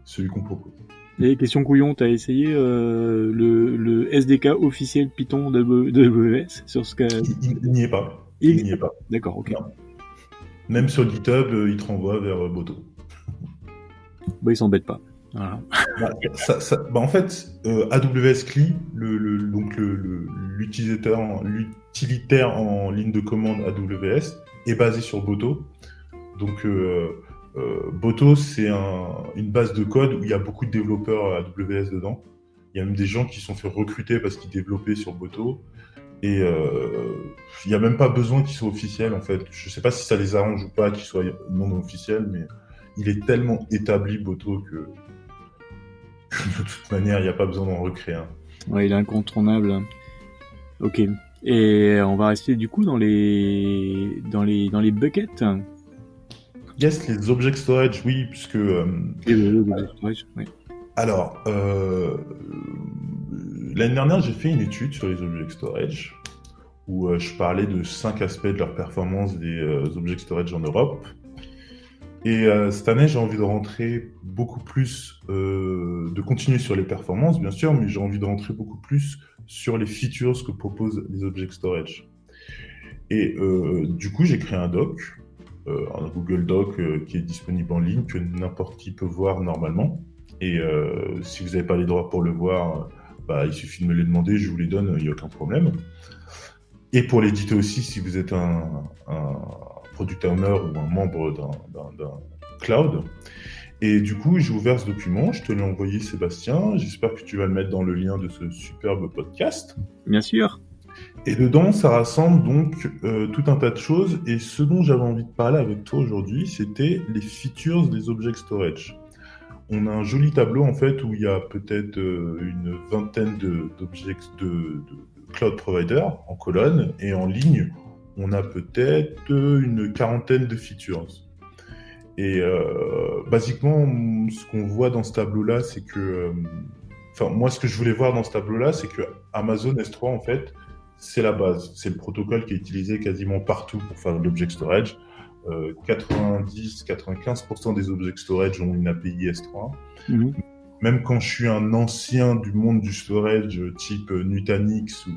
celui qu'on propose. Et question couillon, tu as essayé euh, le, le, SDK officiel Python de, AWS sur ce cas Il n'y est pas. Il n'y est pas. D'accord, ok. Même sur GitHub, euh, il te renvoie vers Boto. Bah, il s'embête pas. Voilà. Bah, ça, ça, bah, en fait, euh, AWS CLI, le, le, donc l'utilisateur, l'utilitaire en ligne de commande AWS, est basé sur Boto. Donc, euh, euh, Boto, c'est un, une base de code où il y a beaucoup de développeurs AWS dedans. Il y a même des gens qui sont fait recruter parce qu'ils développaient sur Boto. Et euh, il n'y a même pas besoin qu'ils soient officiels en fait. Je ne sais pas si ça les arrange ou pas qu'ils soient non officiels, mais il est tellement établi Boto que, de toute manière, il n'y a pas besoin d'en recréer un. Ouais, il est incontournable. Ok. Et on va rester du coup dans les dans les dans les buckets. Yes, les object storage, oui, puisque. Euh, storage, oui. Alors, euh, l'année dernière, j'ai fait une étude sur les object storage où euh, je parlais de cinq aspects de leur performance des euh, object storage en Europe. Et euh, cette année, j'ai envie de rentrer beaucoup plus, de continuer sur les performances, bien sûr, mais j'ai envie de rentrer beaucoup plus sur les features que proposent les object storage. Et du coup, j'ai créé un doc un Google Doc qui est disponible en ligne, que n'importe qui peut voir normalement. Et si vous n'avez pas les droits pour le voir, bah, il suffit de me les demander, je vous les donne, il n'y a aucun problème. Et pour l'éditer aussi, si vous êtes un, un product owner ou un membre d'un cloud. Et du coup, j'ai ouvert ce document, je te l'ai envoyé Sébastien, j'espère que tu vas le mettre dans le lien de ce superbe podcast. Bien sûr. Et dedans, ça rassemble donc euh, tout un tas de choses. Et ce dont j'avais envie de parler avec toi aujourd'hui, c'était les features des object storage. On a un joli tableau en fait où il y a peut-être euh, une vingtaine d'objects de, cloud provider en colonne et en ligne, on a peut-être une quarantaine de features. Et euh, basiquement, ce qu'on voit dans ce tableau-là, c'est que, euh, enfin moi, ce que je voulais voir dans ce tableau-là, c'est que Amazon S3 en fait c'est la base. C'est le protocole qui est utilisé quasiment partout pour faire de l'object storage. 90-95% euh, des object storage ont une API S3. Mhm. Même quand je suis un ancien du monde du storage type Nutanix ou,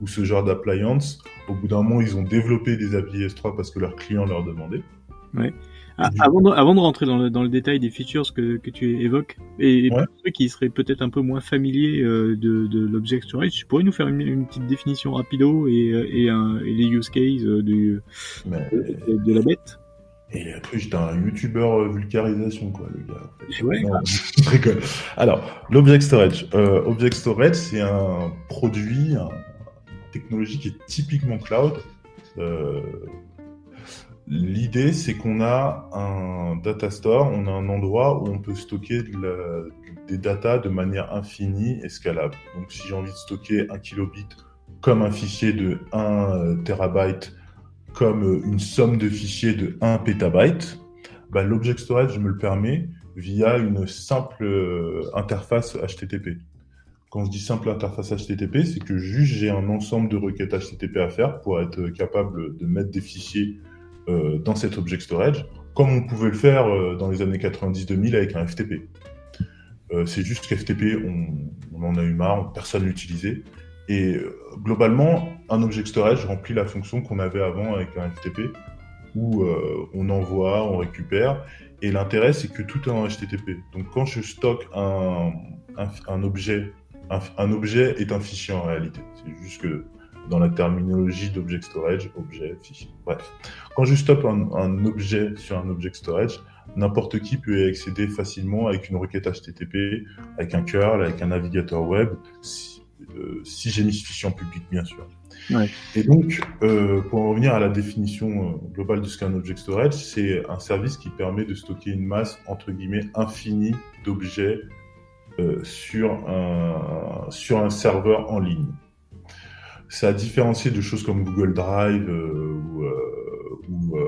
ou ce genre d'appliance, au bout d'un moment, ils ont développé des API S3 parce que leurs clients leur demandaient. Ah, avant, de, avant de rentrer dans le, dans le détail des features que, que tu évoques, et, pour ceux qui seraient peut-être un peu moins familiers euh, de, de l'object storage, tu pourrais nous faire une, une petite définition rapido et, euh, et, un, et les use cases euh, de, de, la bête et après, j'étais un youtubeur vulgarisation, quoi, le gars. En Ouais. je rigole. Alors, l'object storage. Euh, object storage, c'est un produit, une technologie qui est typiquement cloud. Euh, L'idée, c'est qu'on a un data store, on a un endroit où on peut stocker des data de manière infinie et scalable. Donc, si j'ai envie de stocker un kilobit comme un fichier de 1 euh, terabyte, comme une somme de fichiers de 1 petabyte, bah, l'object storage me le permet via une simple euh, interface HTTP. Quand je dis simple interface HTTP, c'est que juste j'ai un ensemble de requêtes HTTP à faire pour être capable de mettre des fichiers euh, dans cet object storage, comme on pouvait le faire euh, dans les années 90-2000 avec un FTP. Euh, c'est juste qu'FTP, on, en a eu marre, personne l'utilisait. Et globalement, un object storage remplit la fonction qu'on avait avant avec un FTP, où on envoie, on récupère. Et l'intérêt, c'est que tout est en HTTP. Donc quand je stocke un, objet, un, objet est un fichier en réalité. C'est juste que dans la terminologie d'object storage, objet, fichier. Bref. Quand je stocke un, un objet sur un object storage, n'importe qui peut y accéder facilement avec une requête HTTP, avec un curl, avec un navigateur web, si, euh, si j'ai mis ce fichier en public, bien sûr. Et donc, euh, pour en revenir à la définition euh, globale du scan object storage, c'est un service qui permet de stocker une masse entre guillemets infinie d'objets euh, sur un sur un serveur en ligne. Ça a différencié de choses comme Google Drive ou, ou,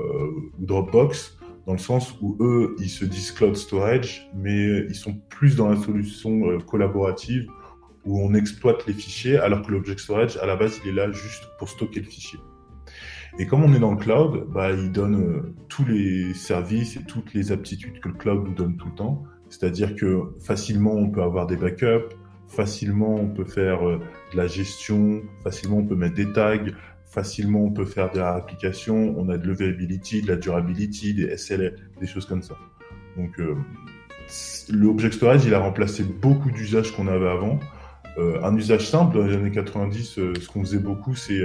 Dropbox, dans le sens où eux, ils se disent cloud storage, mais ils sont plus dans la solution collaborative où on exploite les fichiers, alors que l'object storage, à la base, il est là juste pour stocker le fichier. Et comme on est dans le cloud, bah, il donne euh, tous les services et toutes les aptitudes que le cloud nous donne tout le temps. C'est-à-dire que facilement, on peut avoir des backups, facilement, on peut faire euh, de la gestion, facilement, on peut mettre des tags, facilement, on peut faire des applications, on a de l'availability, de la durability, des SLA, des choses comme ça. Donc, euh, l'object storage, il a remplacé beaucoup d'usages qu'on avait avant. Euh, un usage simple dans les années 90, euh, ce qu'on faisait beaucoup, c'est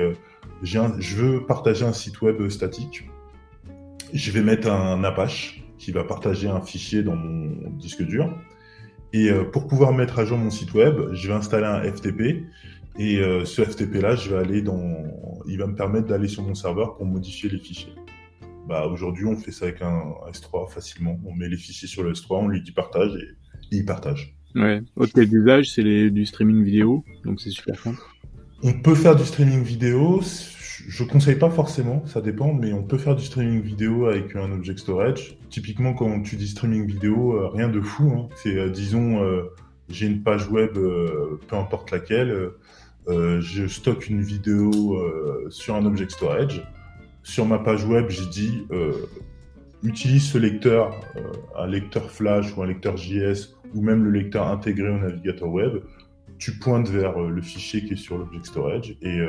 je veux partager un site web statique. Je vais mettre un Apache qui va partager un fichier dans mon disque dur. Et pour pouvoir mettre à jour mon site web, je vais installer un FTP. Et ce FTP-là, je vais aller dans, il va me permettre d'aller sur mon serveur pour modifier les fichiers. Bah, aujourd'hui, on fait ça avec un S3 facilement. On met les fichiers sur le S3, on lui dit partage et il partage. Ouais. Autre d'usage, c'est du streaming vidéo, donc c'est super simple. On peut faire du streaming vidéo. Je conseille pas forcément, ça dépend, mais on peut faire du streaming vidéo avec un object storage. Typiquement, quand tu dis streaming vidéo, euh, rien de fou. Hein. C'est, euh, disons, euh, j'ai une page web, peu importe laquelle, je stocke une vidéo sur un object storage. Sur ma page web, j'ai dit utilise ce lecteur, un lecteur Flash ou un lecteur JS ou même le lecteur intégré au navigateur web, tu pointes vers le fichier qui est sur l'object storage et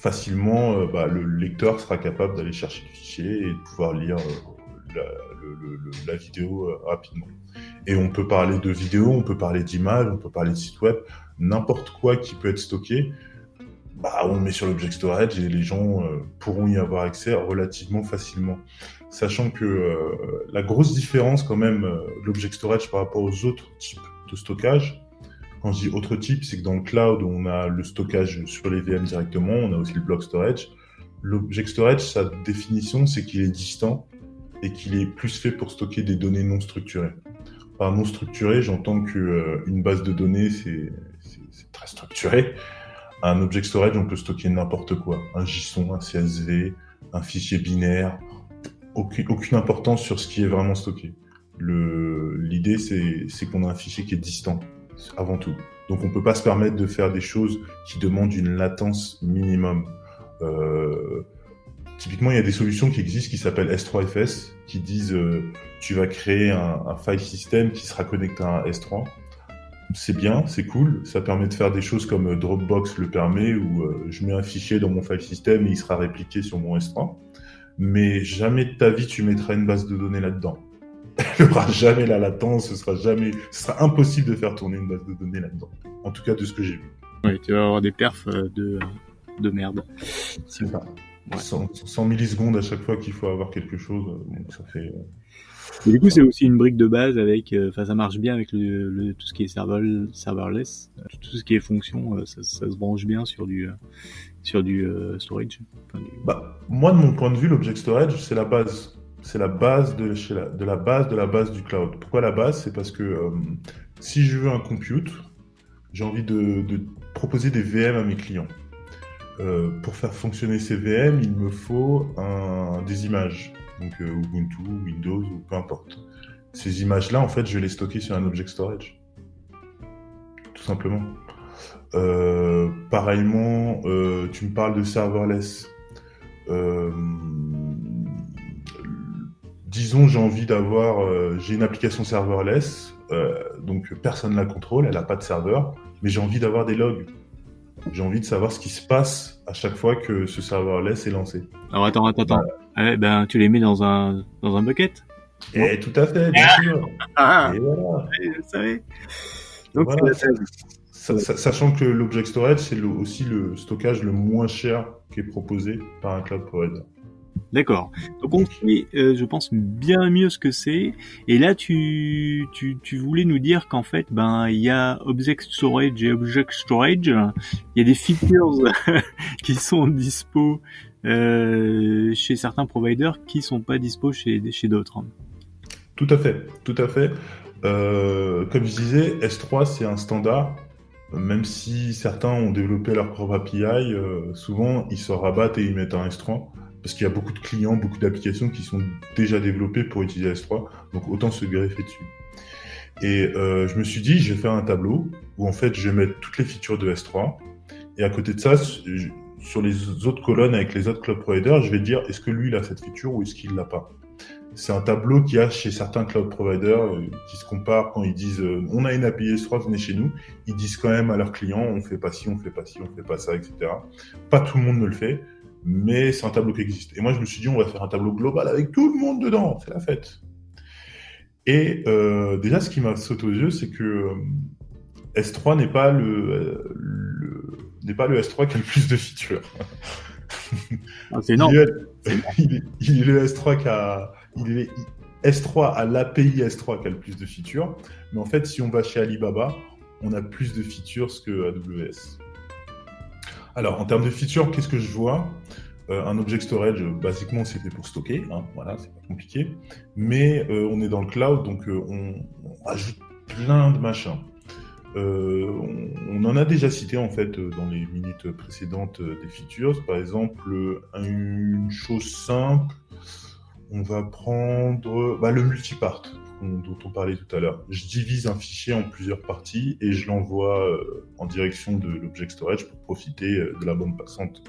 facilement euh, bah, le lecteur sera capable d'aller chercher le fichier et de pouvoir lire la, vidéo rapidement. Et on peut parler de vidéo, on peut parler d'images, on peut parler de site web, n'importe quoi qui peut être stocké. Bah, on met sur l'object storage et les gens pourront y avoir accès relativement facilement sachant que euh, la grosse différence quand même euh, l'object storage par rapport aux autres types de stockage, quand je dis autre type, c'est que dans le cloud, on a le stockage sur les VM directement, on a aussi le block storage. L'object storage, sa définition, c'est qu'il est distant et qu'il est plus fait pour stocker des données non structurées. Par non structuré, j'entends que euh, une base de données, c'est très structuré. Un object storage, on peut stocker n'importe quoi. Un JSON, un CSV, un fichier binaire, aucune, importance sur ce qui est vraiment stocké. L'idée, c'est qu'on a un fichier qui est distant, avant tout. Donc, on ne peut pas se permettre de faire des choses qui demandent une latence minimum. Euh, typiquement, il y a des solutions qui existent qui s'appellent S3FS, qui disent euh, tu vas créer un, file system qui sera connecté à un S3. C'est bien, c'est cool, ça permet de faire des choses comme Dropbox le permet, où euh, je mets un fichier dans mon file system et il sera répliqué sur mon S3 mais jamais de ta vie tu mettras une base de données là-dedans. Il n'y aura jamais la latence, ce sera jamais, ce sera impossible de faire tourner une base de données là-dedans. En tout cas, de ce que j'ai vu. Oui, tu vas avoir des perfs euh, de, de merde. C'est ça. 100, millisecondes à chaque fois qu'il faut avoir quelque chose, euh, donc ça fait. Euh, du coup, c'est aussi une brique de base avec, enfin, ça marche bien avec le, tout ce qui est serverless, tout ce qui est fonction, ça, ça, se branche bien sur du, sur du euh, storage bah, Moi, de mon point de vue, l'object storage, c'est la base. C'est la base de, la, base de la base du cloud. Pourquoi la base? C'est parce que euh, si je veux un compute, j'ai envie de, proposer des VM à mes clients. Euh, pour faire fonctionner ces VM, il me faut des images, donc Ubuntu, Windows ou peu importe. Ces images-là, en fait, je vais les stocker sur un object storage. Tout simplement. Euh, pareillement, euh, tu me parles de serverless. Euh, disons, j'ai envie d'avoir, j'ai une application serverless, donc personne ne la contrôle, elle n'a pas de serveur, mais j'ai envie d'avoir des logs. J'ai envie de savoir ce qui se passe à chaque fois que ce serverless est lancé. Alors attends, attends, attends. ben, tu les mets dans un, dans un bucket? Et tout à fait, bien sûr. Ah, et voilà. je savais. Donc, voilà. Sachant que l'object storage, c'est aussi le stockage le moins cher qui est proposé par un cloud provider. D'accord. Donc on sait, euh, je pense, bien mieux ce que c'est. Et là, tu, voulais nous dire qu'en fait, ben, il y a Object Storage et Object Storage. Il y a des features qui sont dispo euh, chez certains providers qui sont pas dispo chez, d'autres. Tout à fait, tout à fait. Euh, comme je disais, S3 c'est un standard. Même si certains ont développé leur propre API, souvent ils se rabattent et ils mettent un S3 parce qu'il y a beaucoup de clients, beaucoup d'applications qui sont déjà développées pour utiliser S3, donc autant se greffer dessus. Et euh, je me suis dit, je vais faire un tableau où en fait je vais mettre toutes les features de S3, et à côté de ça, sur les autres colonnes avec les autres cloud providers, je vais dire est-ce que lui il a cette feature ou est-ce qu'il l'a pas? C'est un tableau qu'il y a chez certains cloud providers euh, qui se comparent quand ils disent euh, on a une API S3, venez chez nous. Ils disent quand même à leurs clients on fait pas ci, on fait pas ci, on fait pas ça, etc. Pas tout le monde ne le fait mais c'est un tableau qui existe. Et moi, je me suis dit, on va faire un tableau global avec tout le monde dedans, c'est la fête. Et euh, déjà, ce qui m'a sauté aux yeux, c'est que euh, S3 n'est pas le, n'est pas le S3 qui a le plus de features. Ah, c'est énorme. Il, est, le S3 qui a, il est, S3 à l'API S3 qui a le plus de features. Mais en fait, si on va chez Alibaba, on a plus de features que AWS. Alors, en termes de features, qu'est-ce que je vois? Euh, Un object storage, basiquement, c'est fait pour stocker. Hein, voilà, c'est pas compliqué. Mais euh, on est dans le cloud, donc euh, on, ajoute plein de machins. On, en a déjà cité en fait dans les minutes précédentes des features. Par exemple, une chose simple, on va prendre bah, le multipart dont on parlait tout à l'heure. Je divise un fichier en plusieurs parties et je l'envoie euh, en direction de l'object storage pour profiter euh, de la bande passante.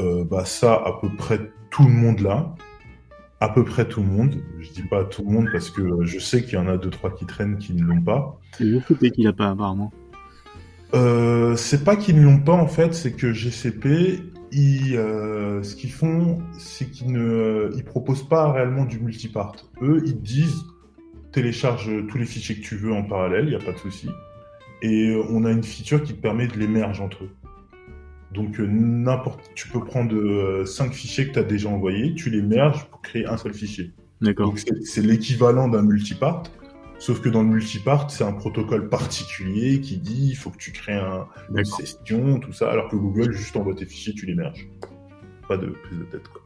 Euh, bah ça, à peu près tout le monde là. À peu près tout le monde. Je dis pas tout le monde parce que je sais qu'il y en a deux trois qui traînent qui ne l'ont pas. C'est GCP qui l'a pas apparemment. Euh, c'est pas qu'ils ne l'ont pas en fait, c'est que GCP, ils, ce qu'ils font, c'est qu'ils ne, ils proposent pas réellement du multipart. Eux, ils disent, télécharge tous les fichiers que tu veux en parallèle, il n'y a pas de souci. Et euh, on a une feature qui te permet de les merge entre eux. Donc euh, n'importe, tu peux prendre euh, cinq fichiers que tu as déjà envoyés, tu les merges pour créer un seul fichier. D'accord. Donc c'est l'équivalent d'un multipart, sauf que dans le multipart, c'est un protocole particulier qui dit il faut que tu crées un, une session, tout ça, alors que Google juste envoie tes fichiers, tu les merges. Pas de prise de tête quoi.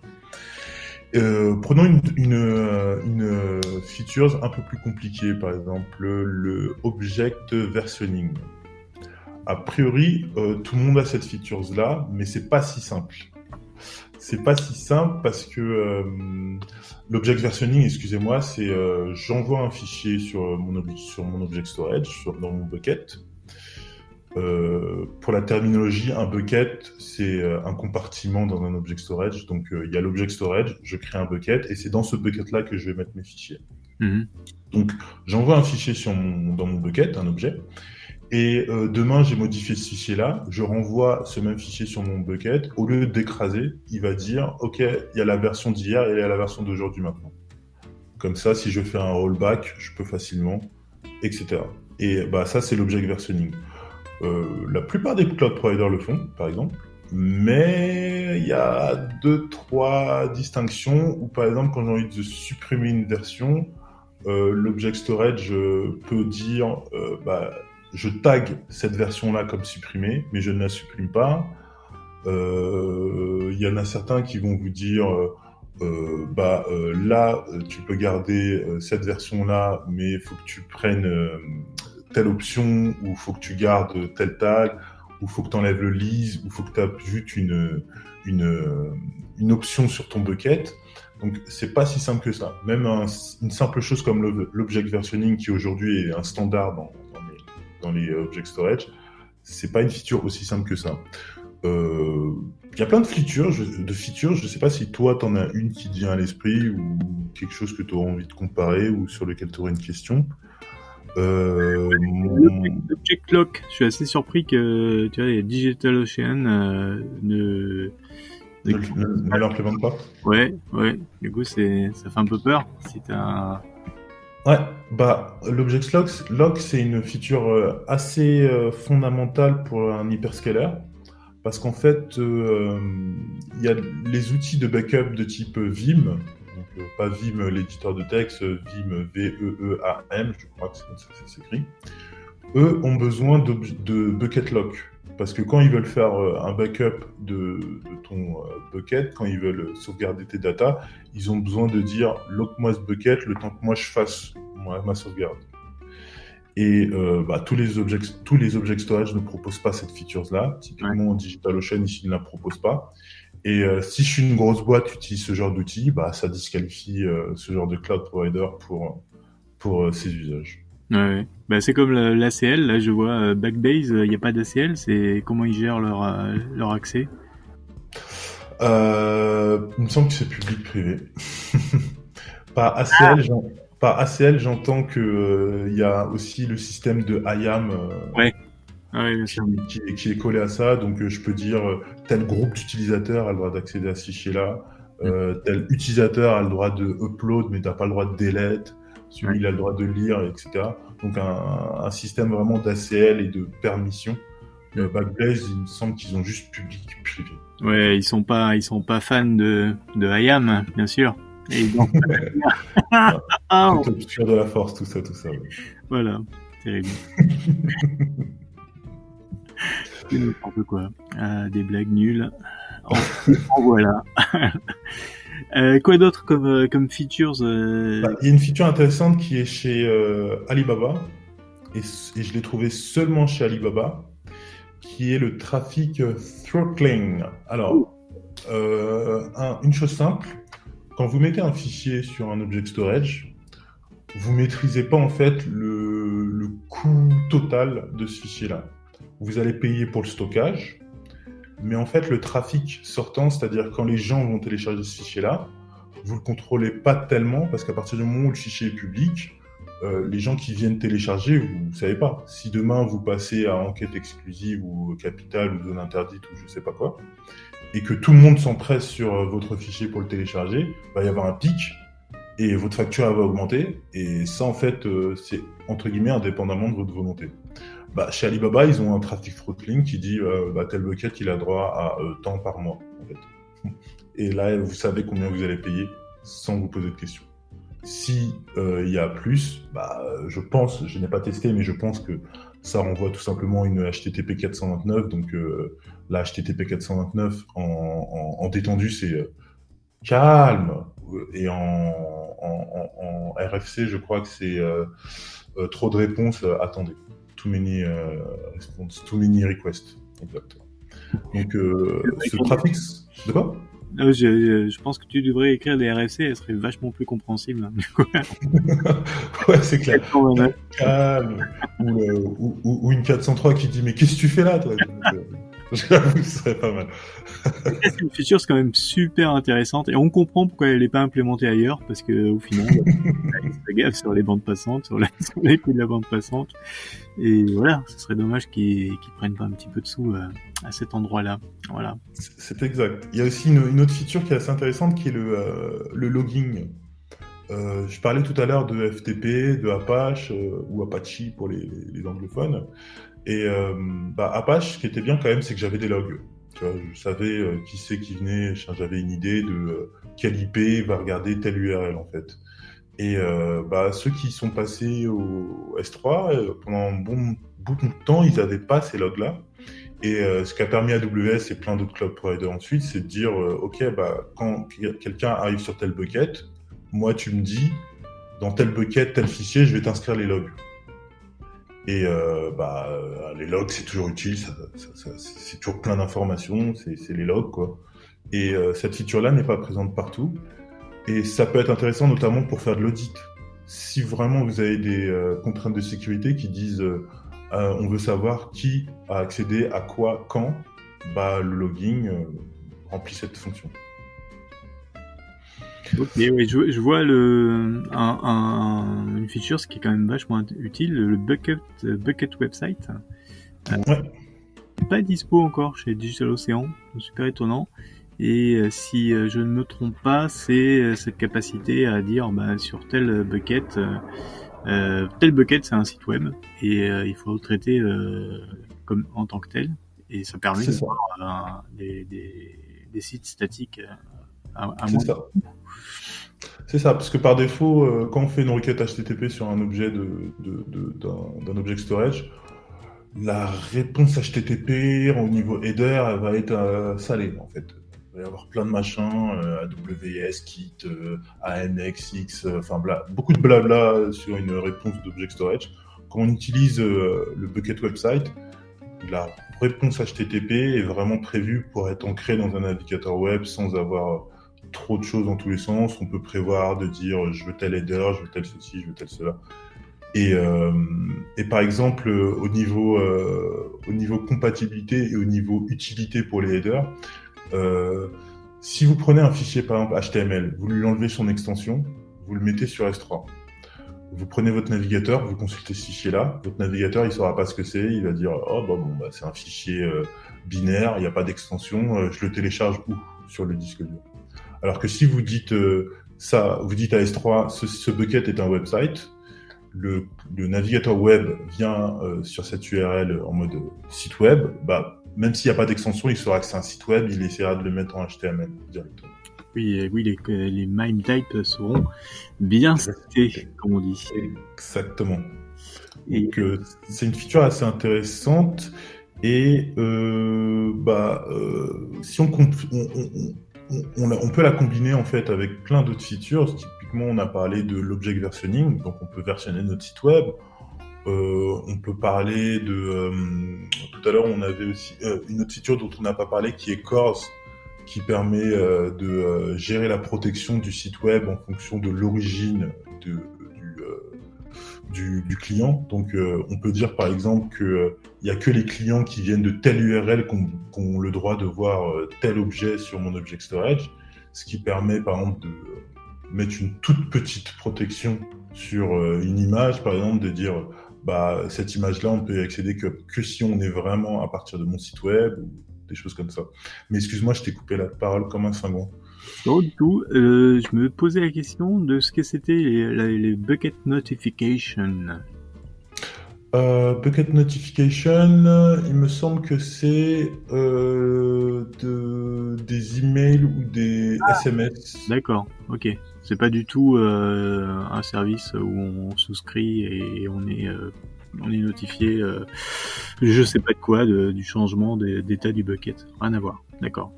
Euh, prenons une, une, une, feature un peu plus compliquée, par exemple le object versioning. A priori, euh, tout le monde a cette feature là, mais c'est pas si simple. C'est pas si simple parce que euh, l'object versioning, excusez-moi, c'est euh, j'envoie un fichier sur mon, object storage, dans mon bucket, euh, pour la terminologie, un bucket, c'est euh, un compartiment dans un object storage. Donc, euh, il y a l'object storage, je crée un bucket, et c'est dans ce bucket-là que je vais mettre mes fichiers. Mhm. Donc, j'envoie un fichier sur mon, dans mon bucket, un objet, et demain, j'ai modifié ce fichier-là, je renvoie ce même fichier sur mon bucket. Au lieu d'écraser, il va dire, OK, il y a la version d'hier et il y a la version d'aujourd'hui maintenant. Comme ça, si je fais un rollback, je peux facilement, etc. Et bah, ça, c'est l'object versioning. Euh, la plupart des cloud providers le font, par exemple. Mais il y a deux, trois distinctions où, par exemple, quand j'ai envie de supprimer une version, euh, l'object storage euh, peut dire bah, je tag cette version-là comme supprimée, mais je ne la supprime pas. Il y en a certains qui vont vous dire bah là, tu peux garder cette version-là, mais il faut que tu prennes telle option, ou faut que tu gardes tel tag, ou faut que tu enlèves le lise, ou faut que tu ajoutes une, une, une option sur ton bucket. Donc c'est pas si simple que ça. Même une simple chose comme l'object versioning qui aujourd'hui est un standard dans, dans, les, dans object storage, c'est pas une feature aussi simple que ça. Euh, il y a plein de features, je, de features. Je sais pas si toi t'en as une qui te vient à l'esprit ou quelque chose que tu auras envie de comparer ou sur lequel tu aurais une question. Euh, L'object lock, je suis assez surpris que tu vois, Digital Ocean euh, ne Ne, ne, l'implémente pas Ouais, ouais. Du coup, c'est, ça fait un peu peur. Si t'as... Ouais, bah, l'Object Lock, lock c'est une feature euh, assez euh, fondamentale pour un hyperscaler. Parce qu'en fait, euh, il y a les outils de backup de type Vim, pas Vim l'éditeur de texte, Vim V-E-E-A-M, je crois que c'est comme ça que ça s'écrit. Eux ont besoin de, de bucket lock. Parce que quand ils veulent faire euh, un backup de, ton euh, bucket, quand ils veulent sauvegarder tes datas, ils ont besoin de dire lock-moi ce bucket le temps que moi je fasse ma sauvegarde. Et euh, bah, tous, les objets, tous les objets storage ne proposent pas cette feature-là. Typiquement, DigitalOcean ici ne la propose pas. Et si je suis une grosse boîte qui utilise ce genre d'outil, bah, ça disqualifie ce genre de cloud provider pour, pour ces usages. Ouais, bah, c'est comme l'ACL, là je vois euh, Backbase, il euh, n'y a pas d'ACL, c'est comment ils gèrent leur, euh, leur accès? Euh, Il me semble que c'est public-privé. par ACL, par ACL, j'entends que il y a aussi le système de IAM ouais. Ah qui, qui, est collé à ça, donc je peux dire tel groupe d'utilisateurs a le droit d'accéder à ce fichier-là, tel utilisateur a le droit de upload mais n'a pas le droit de delete celui il a le droit de lire, etc. Donc un, un système vraiment d'ACL et de permission. Euh, Backblaze, il me semble qu'ils ont juste public privé. Ouais, ils sont pas, ils sont pas fans de, de IAM, bien sûr. Et donc, ah, de la force, tout ça, tout ça. Voilà, terrible. n'importe quoi. Ah, des blagues nulles. En, en voilà. Euh, quoi d'autre comme, euh, comme features euh bah, Il y a une feature intéressante qui est chez Alibaba, et, je l'ai trouvé seulement chez Alibaba, qui est le trafic throttling. Alors, une chose simple, quand vous mettez un fichier sur un object storage, vous maîtrisez pas en fait le, le coût total de ce fichier-là. Vous allez payer pour le stockage, mais en fait, le trafic sortant, c'est-à-dire quand les gens vont télécharger ce fichier-là, vous le contrôlez pas tellement parce qu'à partir du moment où le fichier est public, euh, les gens qui viennent télécharger, vous ne savez pas. Si demain vous passez à enquête exclusive ou capitale ou zone interdite ou je sais pas quoi, et que tout le monde s'empresse sur euh, votre fichier pour le télécharger, il va y avoir un pic et votre facture va augmenter. Et ça, en fait, euh, c'est entre guillemets indépendamment de votre volonté. Bah, chez Alibaba, ils ont un traffic throttling qui dit euh, bah, tel bucket, il a droit à euh, tant par mois. En fait. Et là, vous savez combien vous allez payer sans vous poser de questions. Si euh, il y a plus, bah, je pense, je n'ai pas testé, mais je pense que ça renvoie tout simplement une HTTP 429. Donc la HTTP 429 en, en, en détendu, c'est calme. Et en, en, RFC, je crois que c'est trop de réponses, attendez too many uh, response, too many requests. Exactement. Donc, euh, ce trafic, de quoi? Je, je, je, pense que tu devrais écrire des RFC, elles seraient vachement plus compréhensibles. Hein, ouais, c'est clair. Calme. Ou, euh, ou, ou, une 403 qui dit Mais qu'est-ce que tu fais là, toi? J'avoue, ce serait pas mal. c'est une feature, c'est quand même super intéressante et on comprend pourquoi elle n'est pas implémentée ailleurs parce que au final, il se gaffe sur les bandes passantes, sur, les coups de la bande passante et voilà, ce serait dommage qu'ils prennent pas un petit peu de sous euh, à cet endroit-là. Voilà. C'est exact. Il y a aussi une, autre feature qui est assez intéressante qui est le, euh, le logging. Euh, je parlais tout à l'heure de FTP, de Apache ou Apache pour les, anglophones. Et bah, Apache, ce qui était bien quand même, c'est que j'avais des logs. je savais qui c'est qui venait, j'avais une idée de euh, quel IP va regarder telle URL en fait. Et bah, ceux qui sont passés au S3, pendant un bon bout de temps, ils n'avaient pas ces logs-là. Et ce qui a permis AWS et plein d'autres cloud providers ensuite, c'est de dire, OK, bah, quand quelqu'un arrive sur tel bucket, moi tu me dis, dans tel bucket, tel fichier, je vais t'inscrire les logs. Et euh, bah, euh, les logs, c'est toujours utile, c'est toujours plein d'informations, c'est les logs, quoi. Et euh, cette feature-là n'est pas présente partout. Et ça peut être intéressant notamment pour faire de l'audit. Si vraiment vous avez des euh, contraintes de sécurité qui disent on veut savoir qui a accédé à quoi, quand, bah, le logging remplit cette fonction. Oui, je, je, vois le, un, un, une feature, ce qui est quand même vachement utile, le bucket, bucket website. Euh, ouais. Pas dispo encore chez Digital Ocean, super étonnant. Et si je ne me trompe pas, c'est cette capacité à dire bah, sur tel bucket, tel bucket c'est un site web et il faut le traiter comme en tant que tel. Et ça permet d'avoir des, des, des, sites statiques à, à C'est ça. C'est ça, parce que par défaut, euh, quand on fait une requête HTTP sur un objet de, d'un, object storage, la réponse HTTP au niveau header elle va être euh, salée en fait. Va y avoir plein de machins, euh, AWS, Kit, ANX, X, enfin beaucoup de blabla sur une réponse d'object storage. Quand on utilise le bucket website, la réponse HTTP est vraiment prévue pour être ancrée dans un navigateur web sans avoir trop de choses dans tous les sens. On peut prévoir de dire je veux tel header, je veux tel ceci, je veux tel cela. Et, euh, par exemple, au niveau, euh, au niveau compatibilité et au niveau utilité pour les headers, euh, si vous prenez un fichier par exemple HTML, vous lui enlevez son extension, vous le mettez sur S3. Vous prenez votre navigateur, vous consultez ce fichier-là. Votre navigateur, il saura pas ce que c'est. Il va dire oh bah bon bah c'est un fichier euh, binaire, il n'y a pas d'extension. Euh, je le télécharge où? Sur le disque dur. Alors que si vous dites euh, ça, vous dites à S3, ce, bucket est un website, le, navigateur web vient euh, sur cette URL en mode site web, bah, même s'il n'y a pas d'extension, il saura que c'est un site web, il essaiera de le mettre en HTML directement. Oui, oui, les, les MIME types seront bien cités, comme on dit. Exactement. Donc, euh, c'est une feature assez intéressante. Et bah, si on, on, on, peut la combiner en fait avec plein d'autres features. Typiquement, on a parlé de l'object versioning, donc on peut versionner notre site web. Euh, on peut parler de. Euh, tout à l'heure, on avait aussi euh, une autre feature dont on n'a pas parlé qui est Cores, qui permet de gérer la protection du site web en fonction de l'origine du, client. Donc, on peut dire par exemple qu'il n'y a que les clients qui viennent de telle URL qui ont, le droit de voir tel objet sur mon object storage, ce qui permet par exemple de mettre une toute petite protection sur une image, par exemple, de dire bah cette image-là, on peut y accéder que, que si on est vraiment à partir de mon site web ou des choses comme ça. Mais excuse-moi, je t'ai coupé la parole comme un cinglon. Non, du tout. Euh, je me posais la question de ce que c'était les, bucket notification. Euh, bucket notification, il me semble que c'est euh, de, des emails ou des SMS. Ah. D'accord, ok. C'est pas du tout un service où on souscrit et on est on est notifié, je sais pas de quoi, du changement d'état du bucket. Rien à voir. D'accord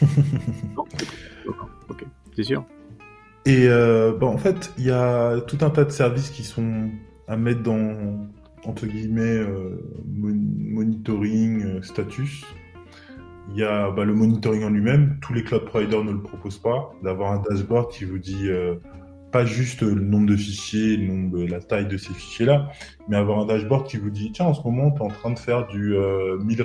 ok, c'est sûr. Et euh, bon, en fait, il y a tout un tas de services qui sont à mettre dans, entre guillemets, euh, monitoring, euh, status. Il y a bah, le monitoring en lui-même. Tous les cloud providers ne le proposent pas. D'avoir un dashboard qui vous dit pas juste le nombre de fichiers, la taille de ces fichiers-là, mais avoir un dashboard qui vous dit tiens, en ce moment, tu es en train de faire du 1000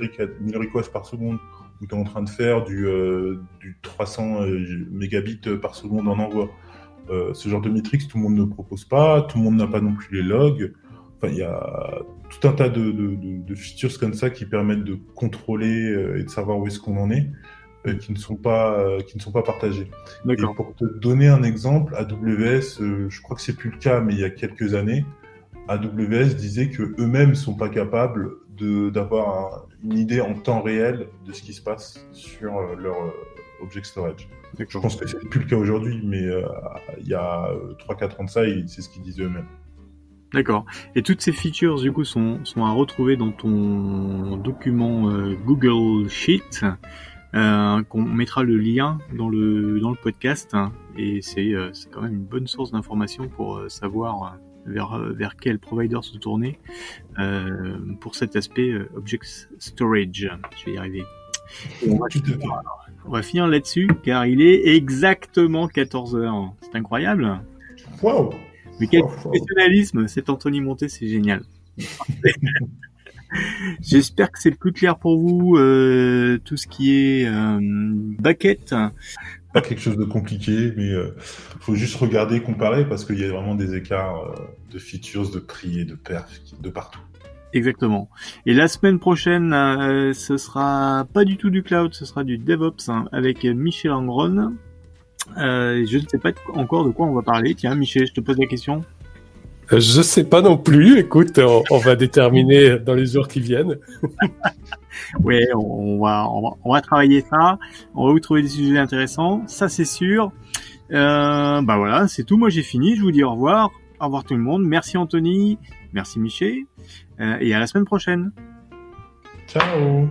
requests par seconde où tu es en train de faire du, euh, du 300 euh, mégabits par seconde en envoi. Euh, ce genre de métriques, tout le monde ne propose pas, tout le monde n'a pas non plus les logs. Enfin, il y a tout un tas de, de, de, features comme ça qui permettent de contrôler et de savoir où est-ce qu'on en est, qui ne sont pas qui ne sont pas partagées. Et pour te donner un exemple, AWS, je crois que c'est plus le cas, mais il y a quelques années, AWS disait que eux-mêmes sont pas capables d'avoir une idée en temps réel de ce qui se passe sur euh, leur euh, object storage. Je pense que c'est plus le cas aujourd'hui, mais euh, il y a 3-4 ans de ça, c'est ce qu'ils disaient eux-mêmes. D'accord. Et toutes ces features, du coup, sont, sont à retrouver dans ton document Google Sheet. Euh, qu'on mettra le lien dans le dans le podcast et c'est c'est quand même une bonne source d'information pour savoir vers, euh, vers quel provider se tourner euh, pour cet aspect euh, Object Storage. Je vais y arriver. On va, finir, là-dessus car il est exactement 14 heures. C'est incroyable. Wow. Mais quel professionnalisme cet Anthony Monté, c'est génial. J'espère que c'est plus clair pour vous euh, tout ce qui est euh, bucket pas quelque chose de compliqué, mais il euh, faut juste regarder, comparer, parce qu'il y a vraiment des écarts euh, de features, de prix et de perf de partout. Exactement. Et la semaine prochaine, euh, ce sera pas du tout du cloud, ce sera du DevOps hein, avec Michel Angron. Euh, je ne sais pas encore de quoi on va parler. Tiens, Michel, je te pose la question. Euh, je sais pas non plus. Écoute, on, va déterminer dans les jours qui viennent. oui, on, va, on, va, travailler ça. On va vous trouver des sujets intéressants. Ça, c'est sûr. Euh, bah voilà, c'est tout. Moi, j'ai fini. Je vous dis au revoir. Au revoir tout le monde. Merci Anthony. Merci Michel. Euh, et à la semaine prochaine. Ciao.